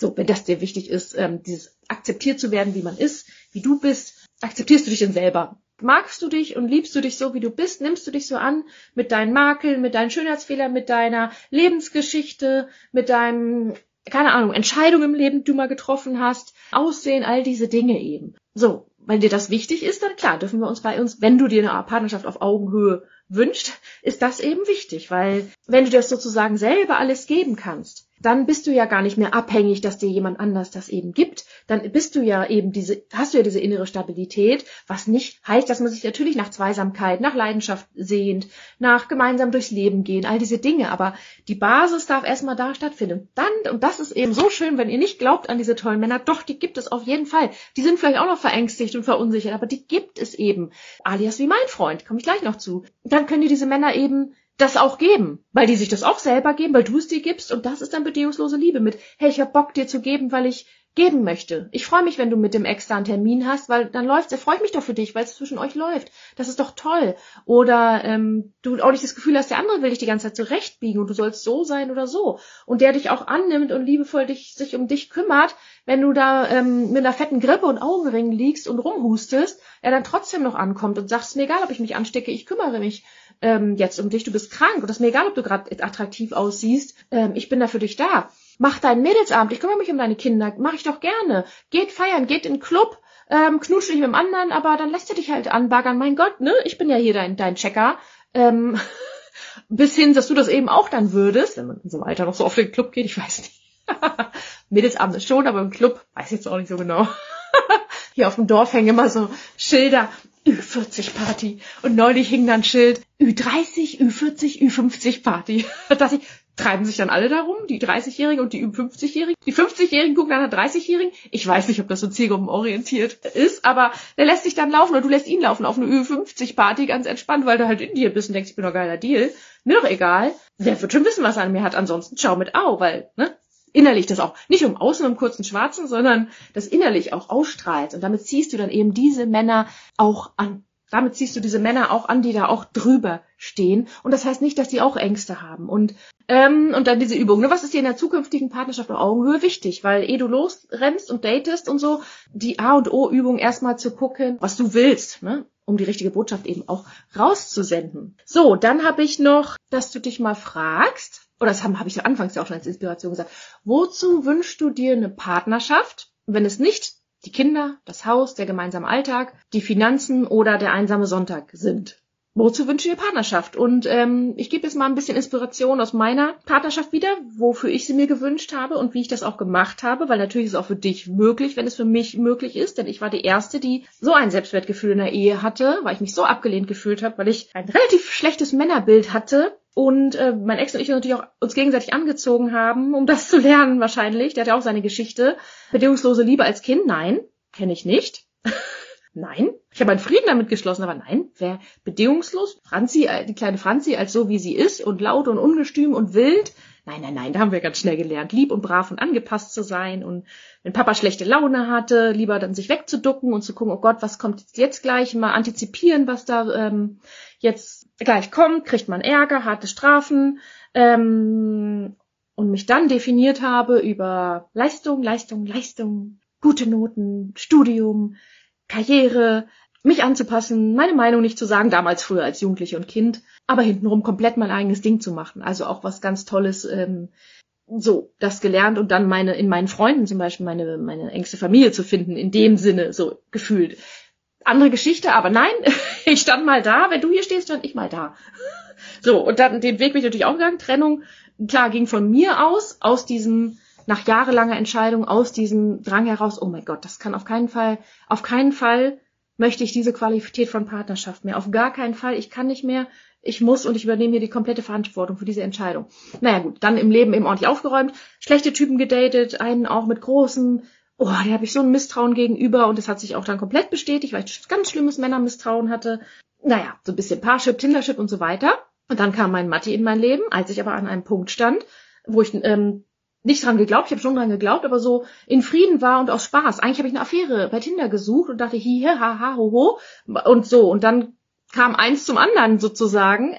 so, wenn das dir wichtig ist, ähm, dieses akzeptiert zu werden, wie man ist, wie du bist, akzeptierst du dich denn selber. Magst du dich und liebst du dich so, wie du bist? Nimmst du dich so an mit deinen Makeln, mit deinen Schönheitsfehlern, mit deiner Lebensgeschichte, mit deinem keine Ahnung, Entscheidungen im Leben, die du mal getroffen hast, Aussehen, all diese Dinge eben. So, wenn dir das wichtig ist, dann klar, dürfen wir uns bei uns, wenn du dir eine Partnerschaft auf Augenhöhe wünscht, ist das eben wichtig, weil wenn du das sozusagen selber alles geben kannst, dann bist du ja gar nicht mehr abhängig, dass dir jemand anders das eben gibt. Dann bist du ja eben diese, hast du ja diese innere Stabilität, was nicht heißt, dass man sich natürlich nach Zweisamkeit, nach Leidenschaft sehnt, nach gemeinsam durchs Leben gehen, all diese Dinge. Aber die Basis darf erstmal da stattfinden. Dann, und das ist eben so schön, wenn ihr nicht glaubt an diese tollen Männer, doch, die gibt es auf jeden Fall. Die sind vielleicht auch noch verängstigt und verunsichert, aber die gibt es eben. Alias wie mein Freund, komme ich gleich noch zu. Dann können dir diese Männer eben das auch geben, weil die sich das auch selber geben, weil du es dir gibst und das ist dann bedingungslose Liebe mit, hey, ich hab Bock dir zu geben, weil ich geben möchte. Ich freue mich, wenn du mit dem Ex da einen Termin hast, weil dann läuft's. Er freut mich doch für dich, weil es zwischen euch läuft. Das ist doch toll. Oder ähm, du auch nicht das Gefühl hast, der andere will dich die ganze Zeit zurechtbiegen und du sollst so sein oder so. Und der dich auch annimmt und liebevoll dich, sich um dich kümmert, wenn du da ähm, mit einer fetten Grippe und Augenringen liegst und rumhustest, er dann trotzdem noch ankommt und sagst, mir egal, ob ich mich anstecke, ich kümmere mich ähm, jetzt um dich, du bist krank und das ist mir egal, ob du gerade attraktiv aussiehst, ähm, ich bin da für dich da. Mach deinen Mädelsabend, ich kümmere mich um deine Kinder, mach ich doch gerne. Geht feiern, geht in den Club, ähm, knutscht dich mit dem anderen, aber dann lässt er dich halt anbaggern. Mein Gott, ne? Ich bin ja hier dein, dein Checker. Ähm, bis hin, dass du das eben auch dann würdest, wenn man in so einem Alter noch so auf den Club geht, ich weiß nicht. Mädelsabend ist schon, aber im Club weiß ich jetzt auch nicht so genau. hier auf dem Dorf hängen immer so Schilder, Ü40 Party. Und neulich hing dann Schild Ü30, Ü40, Ü50 Party. dass ich, treiben sich dann alle darum, die 30-Jährigen und die Ü50-Jährigen. Die 50-Jährigen gucken nach der 30-Jährigen. Ich weiß nicht, ob das so zielgruppenorientiert ist, aber der lässt sich dann laufen oder du lässt ihn laufen auf eine Ü50-Party ganz entspannt, weil du halt in dir bist und denkst, ich bin doch geiler Deal. Mir doch egal. Der wird schon wissen, was er an mir hat. Ansonsten schau mit Au, weil, ne? Innerlich das auch nicht um außen um kurzen Schwarzen, sondern das innerlich auch ausstrahlt. Und damit ziehst du dann eben diese Männer auch an. Damit ziehst du diese Männer auch an, die da auch drüber stehen. Und das heißt nicht, dass die auch Ängste haben. Und, ähm, und dann diese Übung. Ne? Was ist dir in der zukünftigen Partnerschaft auf Augenhöhe wichtig? Weil eh du losrennst und datest und so, die A und O-Übung erstmal zu gucken, was du willst. Ne? um die richtige Botschaft eben auch rauszusenden. So, dann habe ich noch, dass du dich mal fragst, oder das habe hab ich anfangs ja auch schon als Inspiration gesagt, wozu wünschst du dir eine Partnerschaft, wenn es nicht die Kinder, das Haus, der gemeinsame Alltag, die Finanzen oder der einsame Sonntag sind. Wozu wünsche ich dir Partnerschaft? Und ähm, ich gebe jetzt mal ein bisschen Inspiration aus meiner Partnerschaft wieder, wofür ich sie mir gewünscht habe und wie ich das auch gemacht habe, weil natürlich ist es auch für dich möglich, wenn es für mich möglich ist, denn ich war die Erste, die so ein Selbstwertgefühl in der Ehe hatte, weil ich mich so abgelehnt gefühlt habe, weil ich ein relativ schlechtes Männerbild hatte und äh, mein Ex und ich natürlich auch uns gegenseitig angezogen haben, um das zu lernen wahrscheinlich. Der hat ja auch seine Geschichte. Bedingungslose Liebe als Kind? Nein, kenne ich nicht. Nein. Ich habe einen Frieden damit geschlossen, aber nein, wer bedingungslos, Franzi, äh, die kleine Franzi als so wie sie ist und laut und ungestüm und wild, nein, nein, nein, da haben wir ganz schnell gelernt, lieb und brav und angepasst zu sein und wenn Papa schlechte Laune hatte, lieber dann sich wegzuducken und zu gucken, oh Gott, was kommt jetzt gleich, mal antizipieren, was da ähm, jetzt gleich kommt, kriegt man Ärger, harte Strafen ähm, und mich dann definiert habe über Leistung, Leistung, Leistung, gute Noten, Studium, Karriere, mich anzupassen, meine Meinung nicht zu sagen, damals früher als Jugendliche und Kind, aber hintenrum komplett mein eigenes Ding zu machen. Also auch was ganz Tolles, ähm, so, das gelernt und dann meine, in meinen Freunden zum Beispiel meine, meine engste Familie zu finden, in dem Sinne, so gefühlt. Andere Geschichte, aber nein, ich stand mal da, wenn du hier stehst, stand ich mal da. So, und dann den Weg bin ich natürlich auch gegangen. Trennung, klar, ging von mir aus, aus diesem nach jahrelanger Entscheidung aus diesem Drang heraus, oh mein Gott, das kann auf keinen Fall, auf keinen Fall möchte ich diese Qualität von Partnerschaft mehr. Auf gar keinen Fall. Ich kann nicht mehr. Ich muss und ich übernehme hier die komplette Verantwortung für diese Entscheidung. Naja gut, dann im Leben eben ordentlich aufgeräumt, schlechte Typen gedatet, einen auch mit großen, oh, der habe ich so ein Misstrauen gegenüber und das hat sich auch dann komplett bestätigt, weil ich ganz schlimmes Männermisstrauen hatte. Naja, so ein bisschen Parship, Tindership und so weiter. Und dann kam mein Matti in mein Leben, als ich aber an einem Punkt stand, wo ich ähm, nicht dran geglaubt, ich habe schon dran geglaubt, aber so in Frieden war und aus Spaß. Eigentlich habe ich eine Affäre bei Tinder gesucht und dachte, hi, ha, ha, ho, ho und so. Und dann kam eins zum anderen sozusagen,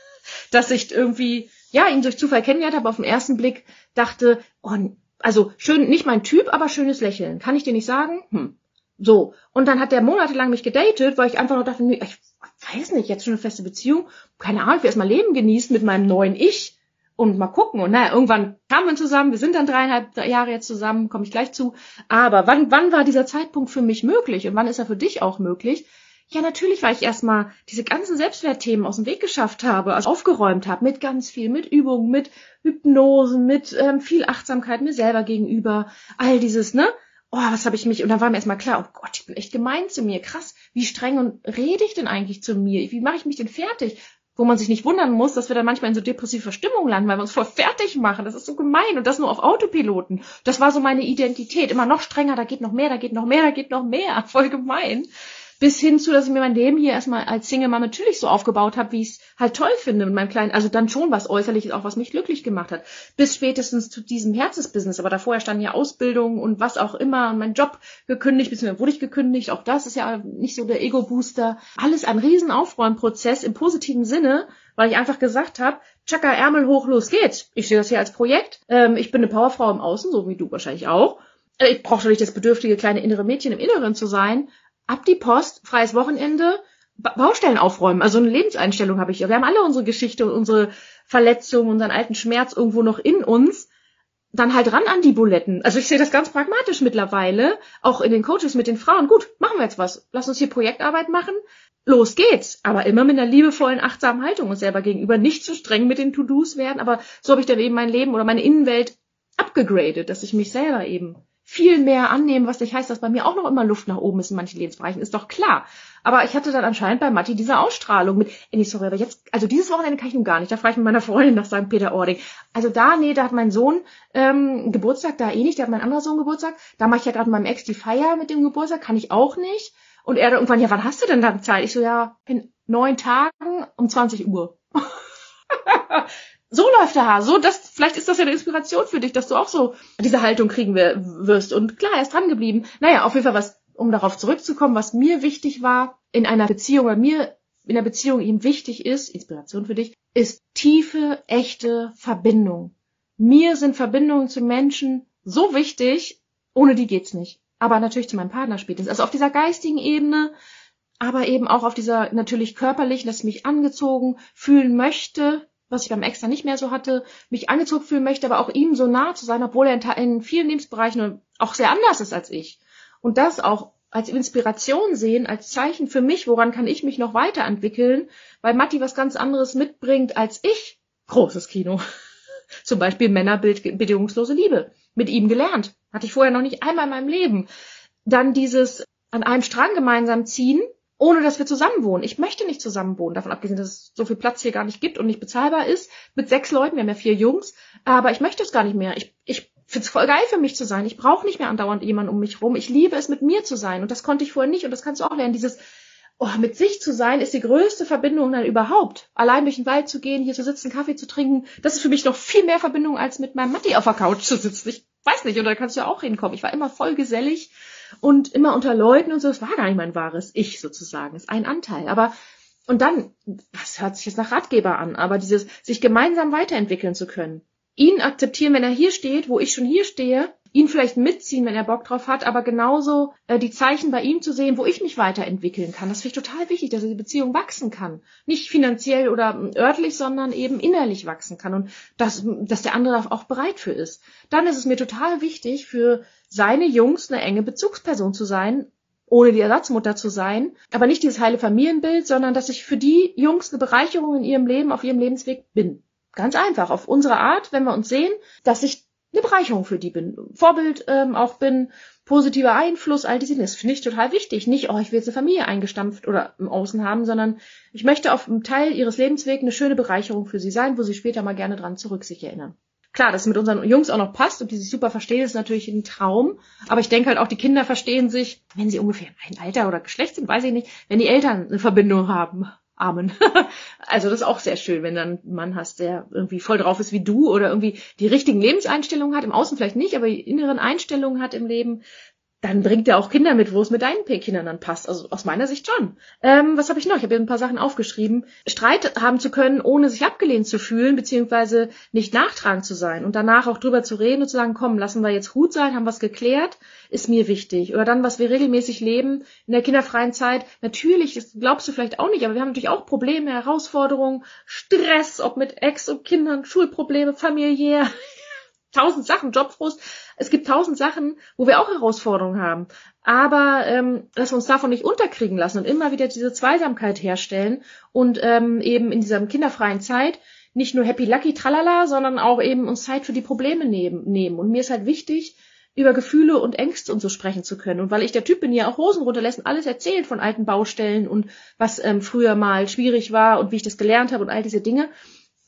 dass ich irgendwie, ja, ihn durch Zufall kennengelernt habe, auf den ersten Blick dachte, oh, also schön, nicht mein Typ, aber schönes Lächeln. Kann ich dir nicht sagen? Hm. So. Und dann hat der monatelang mich gedatet, weil ich einfach nur dachte, ich weiß nicht, jetzt schon eine feste Beziehung. Keine Ahnung, ich will erst mal Leben genießen mit meinem neuen Ich und mal gucken. Und naja, irgendwann kamen wir zusammen, wir sind dann dreieinhalb Jahre jetzt zusammen, komme ich gleich zu. Aber wann, wann war dieser Zeitpunkt für mich möglich und wann ist er für dich auch möglich? Ja, natürlich, weil ich erstmal diese ganzen Selbstwertthemen aus dem Weg geschafft habe, also aufgeräumt habe mit ganz viel, mit Übungen, mit Hypnosen, mit ähm, viel Achtsamkeit mir selber gegenüber, all dieses, ne? Oh, was habe ich mich, und dann war mir erstmal klar, oh Gott, ich bin echt gemein zu mir, krass, wie streng und rede ich denn eigentlich zu mir? Wie mache ich mich denn fertig? Wo man sich nicht wundern muss, dass wir dann manchmal in so depressive Verstimmung landen, weil wir uns voll fertig machen. Das ist so gemein und das nur auf Autopiloten. Das war so meine Identität. Immer noch strenger, da geht noch mehr, da geht noch mehr, da geht noch mehr. Voll gemein bis hin zu, dass ich mir mein Leben hier erstmal als Single Mom natürlich so aufgebaut habe, wie ich es halt toll finde mit meinem kleinen, also dann schon was äußerliches, auch was mich glücklich gemacht hat. Bis spätestens zu diesem Herzensbusiness, aber davor stand ja Ausbildung und was auch immer und mein Job gekündigt, beziehungsweise wurde ich gekündigt, auch das ist ja nicht so der Ego-Booster. Alles ein Riesenaufräumprozess im positiven Sinne, weil ich einfach gesagt habe, Chaka, Ärmel hoch, los geht's. Ich sehe das hier als Projekt. Ähm, ich bin eine Powerfrau im Außen, so wie du wahrscheinlich auch. Äh, ich brauche nicht das bedürftige kleine innere Mädchen im Inneren zu sein, ab die Post, freies Wochenende, Baustellen aufräumen. Also eine Lebenseinstellung habe ich. Wir haben alle unsere Geschichte und unsere Verletzungen, unseren alten Schmerz irgendwo noch in uns. Dann halt ran an die Buletten. Also ich sehe das ganz pragmatisch mittlerweile, auch in den Coaches mit den Frauen. Gut, machen wir jetzt was. Lass uns hier Projektarbeit machen. Los geht's. Aber immer mit einer liebevollen, achtsamen Haltung uns selber gegenüber. Nicht zu streng mit den To-Dos werden, aber so habe ich dann eben mein Leben oder meine Innenwelt abgegradet, dass ich mich selber eben viel mehr annehmen, was nicht heißt, dass bei mir auch noch immer Luft nach oben ist in manchen Lebensbereichen, ist doch klar. Aber ich hatte dann anscheinend bei Matti diese Ausstrahlung mit, ey, sorry, aber jetzt, also dieses Wochenende kann ich nun gar nicht, da frage ich mit meiner Freundin nach St. Peter-Ording. Also da, nee, da hat mein Sohn ähm, Geburtstag, da eh nicht, da hat mein anderer Sohn Geburtstag, da mache ich ja gerade meinem Ex die Feier mit dem Geburtstag, kann ich auch nicht. Und er irgendwann, ja, wann hast du denn dann Zeit? Ich so, ja, in neun Tagen um 20 Uhr. so läuft der Haar, so, das, vielleicht ist das ja eine Inspiration für dich, dass du auch so diese Haltung kriegen wirst. Und klar, er ist dran geblieben. Naja, auf jeden Fall was, um darauf zurückzukommen, was mir wichtig war in einer Beziehung, oder mir in der Beziehung ihm wichtig ist, Inspiration für dich, ist tiefe, echte Verbindung. Mir sind Verbindungen zu Menschen so wichtig, ohne die geht's nicht. Aber natürlich zu meinem Partner spätestens. Also auf dieser geistigen Ebene, aber eben auch auf dieser natürlich körperlichen, dass ich mich angezogen fühlen möchte, was ich beim Extra nicht mehr so hatte, mich angezogen fühlen möchte, aber auch ihm so nah zu sein, obwohl er in vielen Lebensbereichen auch sehr anders ist als ich. Und das auch als Inspiration sehen, als Zeichen für mich, woran kann ich mich noch weiterentwickeln, weil Matti was ganz anderes mitbringt als ich. Großes Kino. Zum Beispiel Männerbild bedingungslose Liebe. Mit ihm gelernt. Hatte ich vorher noch nicht einmal in meinem Leben. Dann dieses an einem Strang gemeinsam ziehen, ohne dass wir zusammen wohnen. Ich möchte nicht zusammen wohnen, davon abgesehen, dass es so viel Platz hier gar nicht gibt und nicht bezahlbar ist, mit sechs Leuten, wir haben ja vier Jungs, aber ich möchte es gar nicht mehr. Ich, ich finde es voll geil für mich zu sein. Ich brauche nicht mehr andauernd jemanden um mich rum. Ich liebe es, mit mir zu sein und das konnte ich vorher nicht und das kannst du auch lernen. Dieses oh, mit sich zu sein ist die größte Verbindung dann überhaupt. Allein durch den Wald zu gehen, hier zu sitzen, Kaffee zu trinken, das ist für mich noch viel mehr Verbindung, als mit meinem Matti auf der Couch zu sitzen. Ich weiß nicht, und da kannst du ja auch hinkommen. Ich war immer voll gesellig und immer unter Leuten und so. Es war gar nicht mein wahres Ich sozusagen. Ist ein Anteil. Aber und dann, das hört sich jetzt nach Ratgeber an, aber dieses sich gemeinsam weiterentwickeln zu können. Ihn akzeptieren, wenn er hier steht, wo ich schon hier stehe, ihn vielleicht mitziehen, wenn er Bock drauf hat, aber genauso äh, die Zeichen bei ihm zu sehen, wo ich mich weiterentwickeln kann. Das finde ich total wichtig, dass die Beziehung wachsen kann. Nicht finanziell oder ähm, örtlich, sondern eben innerlich wachsen kann und dass, dass der andere auch bereit für ist. Dann ist es mir total wichtig, für seine Jungs eine enge Bezugsperson zu sein, ohne die Ersatzmutter zu sein, aber nicht dieses heile Familienbild, sondern dass ich für die Jungs eine Bereicherung in ihrem Leben, auf ihrem Lebensweg bin. Ganz einfach, auf unsere Art, wenn wir uns sehen, dass ich eine Bereicherung für die bin, Vorbild ähm, auch bin, positiver Einfluss, all diese Dinge. Das finde ich total wichtig. Nicht, oh, ich will jetzt eine Familie eingestampft oder im Außen haben, sondern ich möchte auf einem Teil ihres Lebenswegs eine schöne Bereicherung für sie sein, wo sie später mal gerne dran zurück sich erinnern. Klar, dass es mit unseren Jungs auch noch passt und die sich super verstehen, ist natürlich ein Traum. Aber ich denke halt auch, die Kinder verstehen sich, wenn sie ungefähr ein Alter oder Geschlecht sind, weiß ich nicht, wenn die Eltern eine Verbindung haben. Amen. also das ist auch sehr schön, wenn dann einen Mann hast, der irgendwie voll drauf ist wie du oder irgendwie die richtigen Lebenseinstellungen hat, im Außen vielleicht nicht, aber die inneren Einstellungen hat im Leben, dann bringt er auch Kinder mit, wo es mit deinen Kindern dann passt. Also aus meiner Sicht schon. Ähm, was habe ich noch? Ich habe ein paar Sachen aufgeschrieben. Streit haben zu können, ohne sich abgelehnt zu fühlen, beziehungsweise nicht nachtragend zu sein und danach auch drüber zu reden und zu sagen, komm, lassen wir jetzt gut sein, haben was geklärt, ist mir wichtig. Oder dann, was wir regelmäßig leben in der kinderfreien Zeit. Natürlich, das glaubst du vielleicht auch nicht, aber wir haben natürlich auch Probleme, Herausforderungen, Stress, ob mit Ex und Kindern, Schulprobleme, familiär, tausend Sachen, Jobfrust. Es gibt tausend Sachen, wo wir auch Herausforderungen haben. Aber ähm, dass wir uns davon nicht unterkriegen lassen und immer wieder diese Zweisamkeit herstellen und ähm, eben in dieser kinderfreien Zeit nicht nur happy lucky tralala, sondern auch eben uns Zeit für die Probleme nehmen. nehmen. Und mir ist halt wichtig, über Gefühle und Ängste und so sprechen zu können. Und weil ich der Typ bin, der auch Hosen runterlässt und alles erzählt von alten Baustellen und was ähm, früher mal schwierig war und wie ich das gelernt habe und all diese Dinge,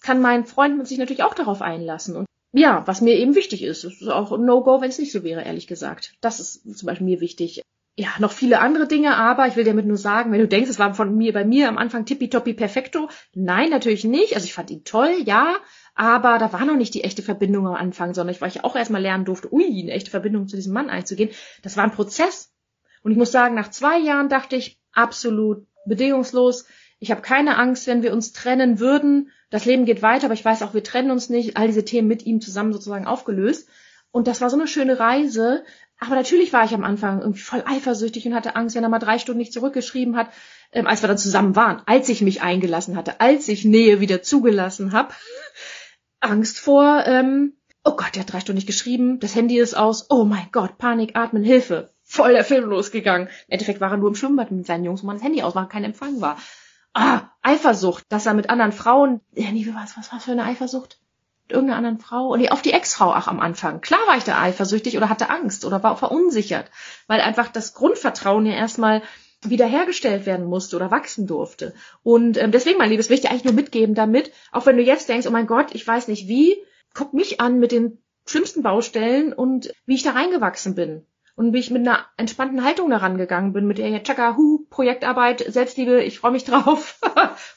kann mein Freund sich natürlich auch darauf einlassen. Und ja, was mir eben wichtig ist. Es ist auch ein No-Go, wenn es nicht so wäre, ehrlich gesagt. Das ist zum Beispiel mir wichtig. Ja, noch viele andere Dinge, aber ich will damit nur sagen, wenn du denkst, es war von mir bei mir am Anfang tippitoppi perfekto. Nein, natürlich nicht. Also ich fand ihn toll, ja, aber da war noch nicht die echte Verbindung am Anfang, sondern ich, weil ich auch erstmal lernen durfte, ui, eine echte Verbindung zu diesem Mann einzugehen. Das war ein Prozess. Und ich muss sagen, nach zwei Jahren dachte ich absolut bedingungslos, ich habe keine Angst, wenn wir uns trennen würden. Das Leben geht weiter, aber ich weiß auch, wir trennen uns nicht. All diese Themen mit ihm zusammen sozusagen aufgelöst. Und das war so eine schöne Reise. Aber natürlich war ich am Anfang irgendwie voll eifersüchtig und hatte Angst, wenn er mal drei Stunden nicht zurückgeschrieben hat, ähm, als wir dann zusammen waren, als ich mich eingelassen hatte, als ich Nähe wieder zugelassen habe. Angst vor, ähm, oh Gott, der hat drei Stunden nicht geschrieben, das Handy ist aus, oh mein Gott, Panik, Atmen, Hilfe. Voll der Film losgegangen. Im Endeffekt war er nur im Schwimmbad mit seinen Jungs, wo man das Handy aus war, kein Empfang war ah, Eifersucht, dass er mit anderen Frauen, ja, nie, was, was war für eine Eifersucht? Mit irgendeiner anderen Frau? Und nee, auf die Ex-Frau, ach, am Anfang. Klar war ich da eifersüchtig oder hatte Angst oder war verunsichert, weil einfach das Grundvertrauen ja erstmal wiederhergestellt werden musste oder wachsen durfte. Und ähm, deswegen, mein Liebes, will ich dir eigentlich nur mitgeben damit, auch wenn du jetzt denkst, oh mein Gott, ich weiß nicht wie, guck mich an mit den schlimmsten Baustellen und wie ich da reingewachsen bin und wie ich mit einer entspannten Haltung daran gegangen bin, mit der Chaka Hu Projektarbeit, Selbstliebe, ich freue mich drauf.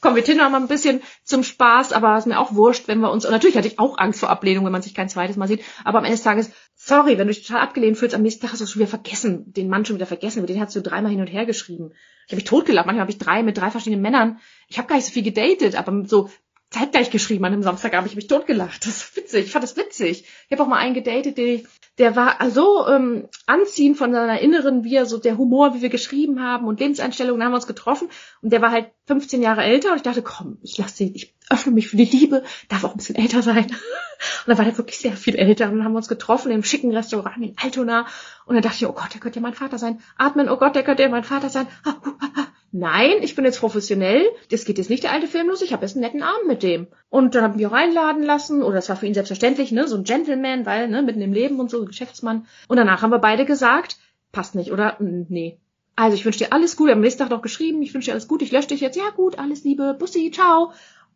Kommen wir Tinder mal ein bisschen zum Spaß, aber ist mir auch wurscht, wenn wir uns, und natürlich hatte ich auch Angst vor Ablehnung, wenn man sich kein zweites Mal sieht, aber am Ende des Tages, sorry, wenn du dich total abgelehnt fühlst, am nächsten Tag hast du schon wieder vergessen, den Mann schon wieder vergessen, über den hast du dreimal hin und her geschrieben. Ich habe mich totgelacht, manchmal habe ich drei mit drei verschiedenen Männern, ich habe gar nicht so viel gedatet, aber so zeitgleich geschrieben an einem Samstag habe ich mich totgelacht. Das ist witzig. Ich fand das witzig. Ich habe auch mal einen gedatet, der, der war so ähm, anziehend von seiner inneren, wie er so der Humor, wie wir geschrieben haben und Lebenseinstellungen, haben wir uns getroffen. Und der war halt 15 Jahre älter und ich dachte, komm, ich lasse sie, ich öffne mich für die Liebe, darf auch ein bisschen älter sein. Und dann war der wirklich sehr viel älter und dann haben wir uns getroffen im schicken Restaurant in Altona. Und dann dachte ich, oh Gott, der könnte ja mein Vater sein. Atmen, oh Gott, der könnte ja mein Vater sein. Nein, ich bin jetzt professionell. Das geht jetzt nicht der alte Film los. Ich habe jetzt einen netten Abend mit dem. Und dann haben wir reinladen lassen. Oder das war für ihn selbstverständlich, ne? So ein Gentleman, weil, ne, mitten im Leben und so, Geschäftsmann. Und danach haben wir beide gesagt, passt nicht, oder? Nee. Also ich wünsche dir alles Gute. Am nächsten Tag noch geschrieben, ich wünsche dir alles Gute. Ich lösche dich jetzt. Ja gut, alles Liebe. Bussi, ciao.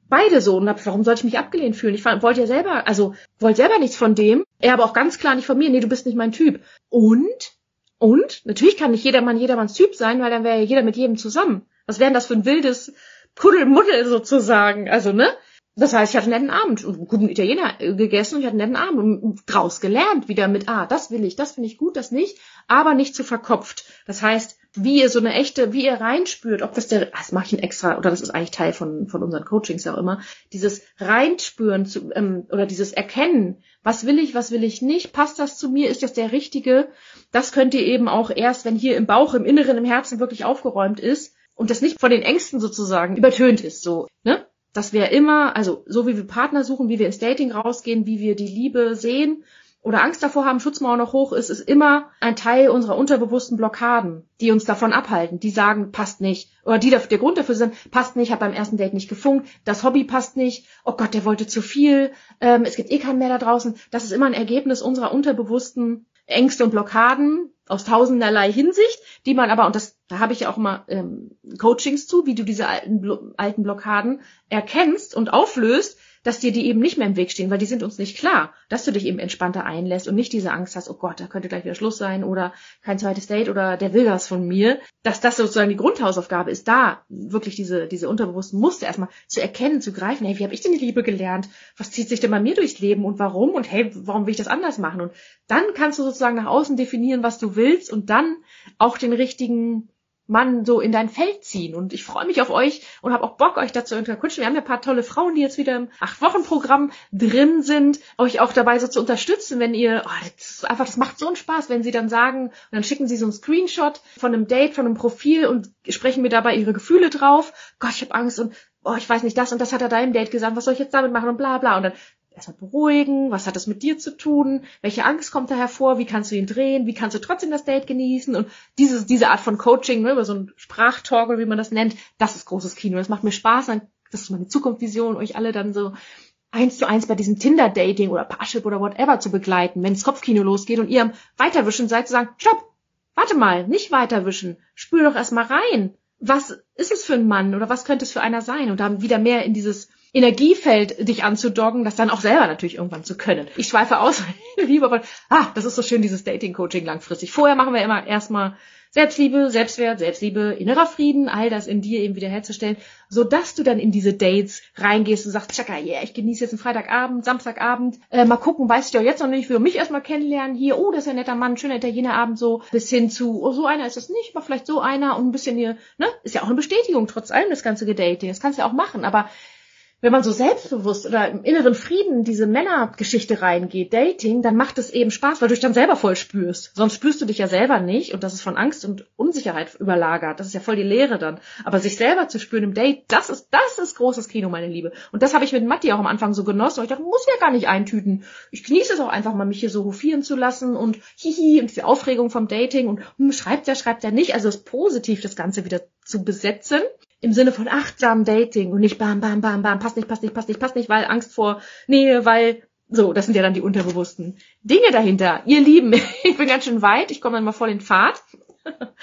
Beide so. Und warum sollte ich mich abgelehnt fühlen? Ich wollte ja selber, also wollte selber nichts von dem. Er aber auch ganz klar nicht von mir. Nee, du bist nicht mein Typ. Und und natürlich kann nicht jedermann jedermanns Typ sein, weil dann wäre ja jeder mit jedem zusammen. Was wäre denn das für ein wildes Kuddelmuddel sozusagen? Also, ne? Das heißt, ich hatte einen netten Abend, einen guten Italiener äh, gegessen und ich hatte einen netten Abend und draus gelernt, wieder mit, ah, das will ich, das finde ich gut, das nicht, aber nicht zu verkopft. Das heißt, wie ihr so eine echte, wie ihr reinspürt, ob das der, das mache ich ein extra, oder das ist eigentlich Teil von, von unseren Coachings auch immer, dieses Reinspüren zu, ähm, oder dieses Erkennen, was will ich, was will ich nicht, passt das zu mir, ist das der richtige, das könnt ihr eben auch erst, wenn hier im Bauch, im Inneren, im Herzen wirklich aufgeräumt ist und das nicht von den Ängsten sozusagen übertönt ist, so, ne? dass wir immer, also so wie wir Partner suchen, wie wir ins Dating rausgehen, wie wir die Liebe sehen oder Angst davor haben, Schutzmauer noch hoch ist, ist immer ein Teil unserer unterbewussten Blockaden, die uns davon abhalten, die sagen, passt nicht. Oder die der Grund dafür sind, passt nicht, hat beim ersten Date nicht gefunkt, das Hobby passt nicht, oh Gott, der wollte zu viel, ähm, es gibt eh keinen mehr da draußen. Das ist immer ein Ergebnis unserer unterbewussten Ängste und Blockaden, aus tausenderlei Hinsicht, die man aber, und das, da habe ich ja auch mal ähm, Coachings zu, wie du diese alten, alten Blockaden erkennst und auflöst, dass dir die eben nicht mehr im Weg stehen, weil die sind uns nicht klar, dass du dich eben entspannter einlässt und nicht diese Angst hast, oh Gott, da könnte gleich wieder Schluss sein oder kein zweites Date oder der will das von mir, dass das sozusagen die Grundhausaufgabe ist, da wirklich diese, diese unterbewussten Muster erstmal zu erkennen, zu greifen, hey, wie habe ich denn die Liebe gelernt? Was zieht sich denn bei mir durchs Leben und warum? Und hey, warum will ich das anders machen? Und dann kannst du sozusagen nach außen definieren, was du willst und dann auch den richtigen Mann so in dein Feld ziehen. Und ich freue mich auf euch und habe auch Bock, euch dazu zu unterkutschen. Wir haben ja ein paar tolle Frauen, die jetzt wieder im Acht-Wochen-Programm drin sind, euch auch dabei so zu unterstützen, wenn ihr, oh, das ist einfach, das macht so einen Spaß, wenn sie dann sagen, und dann schicken sie so einen Screenshot von einem Date, von einem Profil und sprechen mir dabei ihre Gefühle drauf. Gott, ich habe Angst und oh, ich weiß nicht, das und das hat er da im Date gesagt, was soll ich jetzt damit machen und bla bla. Und dann erstmal beruhigen, was hat das mit dir zu tun, welche Angst kommt da hervor, wie kannst du ihn drehen, wie kannst du trotzdem das Date genießen und diese, diese Art von Coaching, ne, über so ein Sprachtalk oder wie man das nennt, das ist großes Kino, das macht mir Spaß, das ist meine Zukunftsvision, euch alle dann so eins zu eins bei diesem Tinder-Dating oder Parship oder whatever zu begleiten, wenn das Kopfkino losgeht und ihr am Weiterwischen seid, zu sagen, stopp, warte mal, nicht weiterwischen, spür doch erstmal rein. Was ist es für ein Mann oder was könnte es für einer sein? Und dann wieder mehr in dieses Energiefeld dich anzudoggen, das dann auch selber natürlich irgendwann zu können. Ich schweife aus, lieber, aber ah, das ist so schön, dieses Dating-Coaching langfristig. Vorher machen wir immer erstmal Selbstliebe, Selbstwert, Selbstliebe, innerer Frieden, all das in dir eben wiederherzustellen, so dass du dann in diese Dates reingehst und sagst, tschakka, yeah, ich genieße jetzt einen Freitagabend, Samstagabend, äh, mal gucken, weiß ich doch jetzt noch nicht, will mich erstmal kennenlernen, hier, oh, das ist ein netter Mann, schöner Italiener Abend, so, bis hin zu, oh, so einer ist das nicht, mal vielleicht so einer und ein bisschen hier, ne, ist ja auch eine Bestätigung, trotz allem das ganze Gedating, das kannst du ja auch machen, aber wenn man so selbstbewusst oder im inneren Frieden diese Männergeschichte reingeht, Dating, dann macht es eben Spaß, weil du dich dann selber voll spürst. Sonst spürst du dich ja selber nicht und das ist von Angst und Unsicherheit überlagert. Das ist ja voll die Leere dann. Aber sich selber zu spüren im Date, das ist, das ist großes Kino, meine Liebe. Und das habe ich mit Matti auch am Anfang so genossen. Und ich dachte, muss ja gar nicht eintüten. Ich genieße es auch einfach mal, mich hier so hofieren zu lassen und hihi und die Aufregung vom Dating und hm, schreibt er, schreibt er nicht. Also es positiv, das Ganze wieder zu besetzen im Sinne von achtsam Dating und nicht bam, bam, bam, bam, passt nicht, passt nicht, passt nicht, passt nicht, weil Angst vor Nähe, weil so, das sind ja dann die unterbewussten Dinge dahinter. Ihr Lieben, ich bin ganz schön weit, ich komme dann mal voll in Fahrt.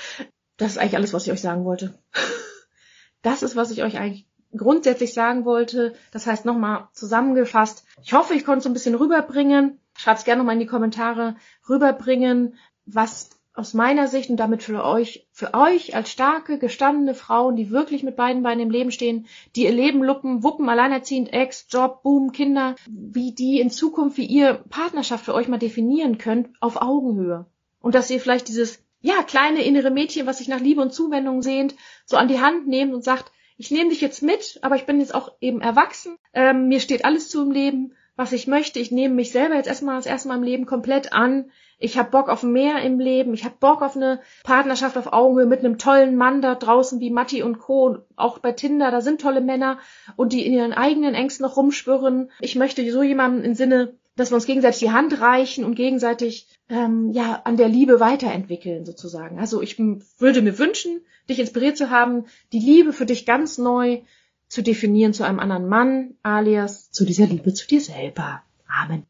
Das ist eigentlich alles, was ich euch sagen wollte. Das ist, was ich euch eigentlich grundsätzlich sagen wollte. Das heißt nochmal zusammengefasst. Ich hoffe, ich konnte es ein bisschen rüberbringen. Schreibt's gerne nochmal in die Kommentare rüberbringen, was aus meiner Sicht und damit für euch, für euch als starke, gestandene Frauen, die wirklich mit beiden Beinen im Leben stehen, die ihr Leben luppen, wuppen, alleinerziehend, Ex, Job, Boom, Kinder, wie die in Zukunft, wie ihr Partnerschaft für euch mal definieren könnt, auf Augenhöhe. Und dass ihr vielleicht dieses, ja, kleine innere Mädchen, was sich nach Liebe und Zuwendung sehnt, so an die Hand nehmt und sagt, ich nehme dich jetzt mit, aber ich bin jetzt auch eben erwachsen, ähm, mir steht alles zu im Leben, was ich möchte, ich nehme mich selber jetzt erstmal das erste Mal im Leben komplett an, ich habe Bock auf mehr im Leben, ich habe Bock auf eine Partnerschaft auf Augenhöhe mit einem tollen Mann da draußen wie Matti und Co. Auch bei Tinder, da sind tolle Männer und die in ihren eigenen Ängsten noch rumschwirren. Ich möchte so jemanden im Sinne, dass wir uns gegenseitig die Hand reichen und gegenseitig ähm, ja an der Liebe weiterentwickeln sozusagen. Also ich würde mir wünschen, dich inspiriert zu haben, die Liebe für dich ganz neu zu definieren zu einem anderen Mann, alias zu dieser Liebe zu dir selber. Amen.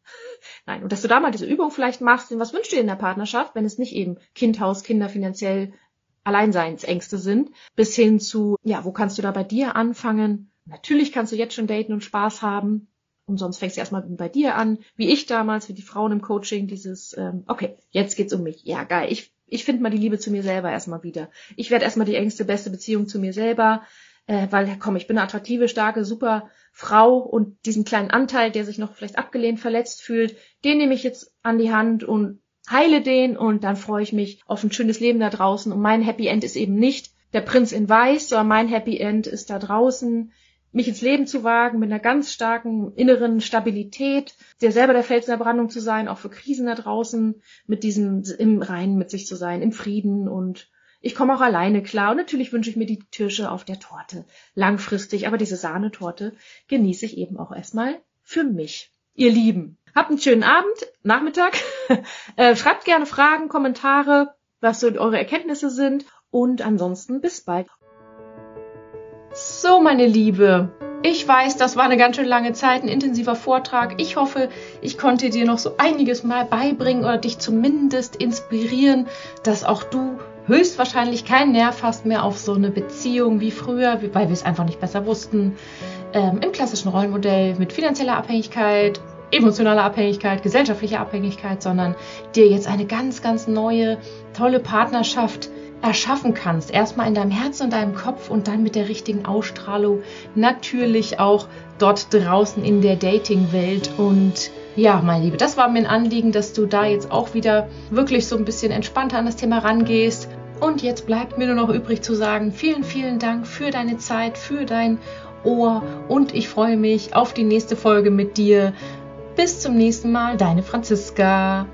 Nein, und dass du da mal diese Übung vielleicht machst, was wünschst du dir in der Partnerschaft, wenn es nicht eben Kind, Haus, Kinder, finanziell Alleinseinsängste sind, bis hin zu, ja, wo kannst du da bei dir anfangen? Natürlich kannst du jetzt schon daten und Spaß haben. Und sonst fängst du erstmal bei dir an, wie ich damals, wie die Frauen im Coaching, dieses, ähm, okay, jetzt geht's um mich. Ja, geil. Ich, ich finde mal die Liebe zu mir selber erstmal wieder. Ich werde erstmal die engste, beste Beziehung zu mir selber äh, weil, komm, ich bin eine attraktive, starke, super Frau und diesen kleinen Anteil, der sich noch vielleicht abgelehnt, verletzt fühlt, den nehme ich jetzt an die Hand und heile den und dann freue ich mich auf ein schönes Leben da draußen. Und mein Happy End ist eben nicht der Prinz in Weiß, sondern mein Happy End ist da draußen, mich ins Leben zu wagen mit einer ganz starken inneren Stabilität, der selber der Fels der Brandung zu sein, auch für Krisen da draußen, mit diesem im Reinen mit sich zu sein, im Frieden und ich komme auch alleine klar und natürlich wünsche ich mir die Kirsche auf der Torte langfristig, aber diese Sahnetorte genieße ich eben auch erstmal für mich. Ihr Lieben, habt einen schönen Abend, Nachmittag. Äh, schreibt gerne Fragen, Kommentare, was so eure Erkenntnisse sind und ansonsten bis bald. So, meine Liebe, ich weiß, das war eine ganz schön lange Zeit, ein intensiver Vortrag. Ich hoffe, ich konnte dir noch so einiges mal beibringen oder dich zumindest inspirieren, dass auch du höchstwahrscheinlich keinen Nerv hast mehr auf so eine Beziehung wie früher, weil wir es einfach nicht besser wussten. ähm, im klassischen Rollenmodell mit finanzieller Abhängigkeit, emotionaler Abhängigkeit, gesellschaftlicher Abhängigkeit, sondern dir jetzt eine ganz, ganz neue, tolle Partnerschaft erschaffen kannst. Erstmal in deinem Herzen und deinem Kopf und dann mit der richtigen Ausstrahlung natürlich auch dort draußen in der Dating-Welt. Und ja, meine Liebe, das war mir ein Anliegen, dass du da jetzt auch wieder wirklich so ein bisschen entspannter an das Thema rangehst. Und jetzt bleibt mir nur noch übrig zu sagen, vielen, vielen Dank für deine Zeit, für dein Ohr und ich freue mich auf die nächste Folge mit dir. Bis zum nächsten Mal, deine Franziska.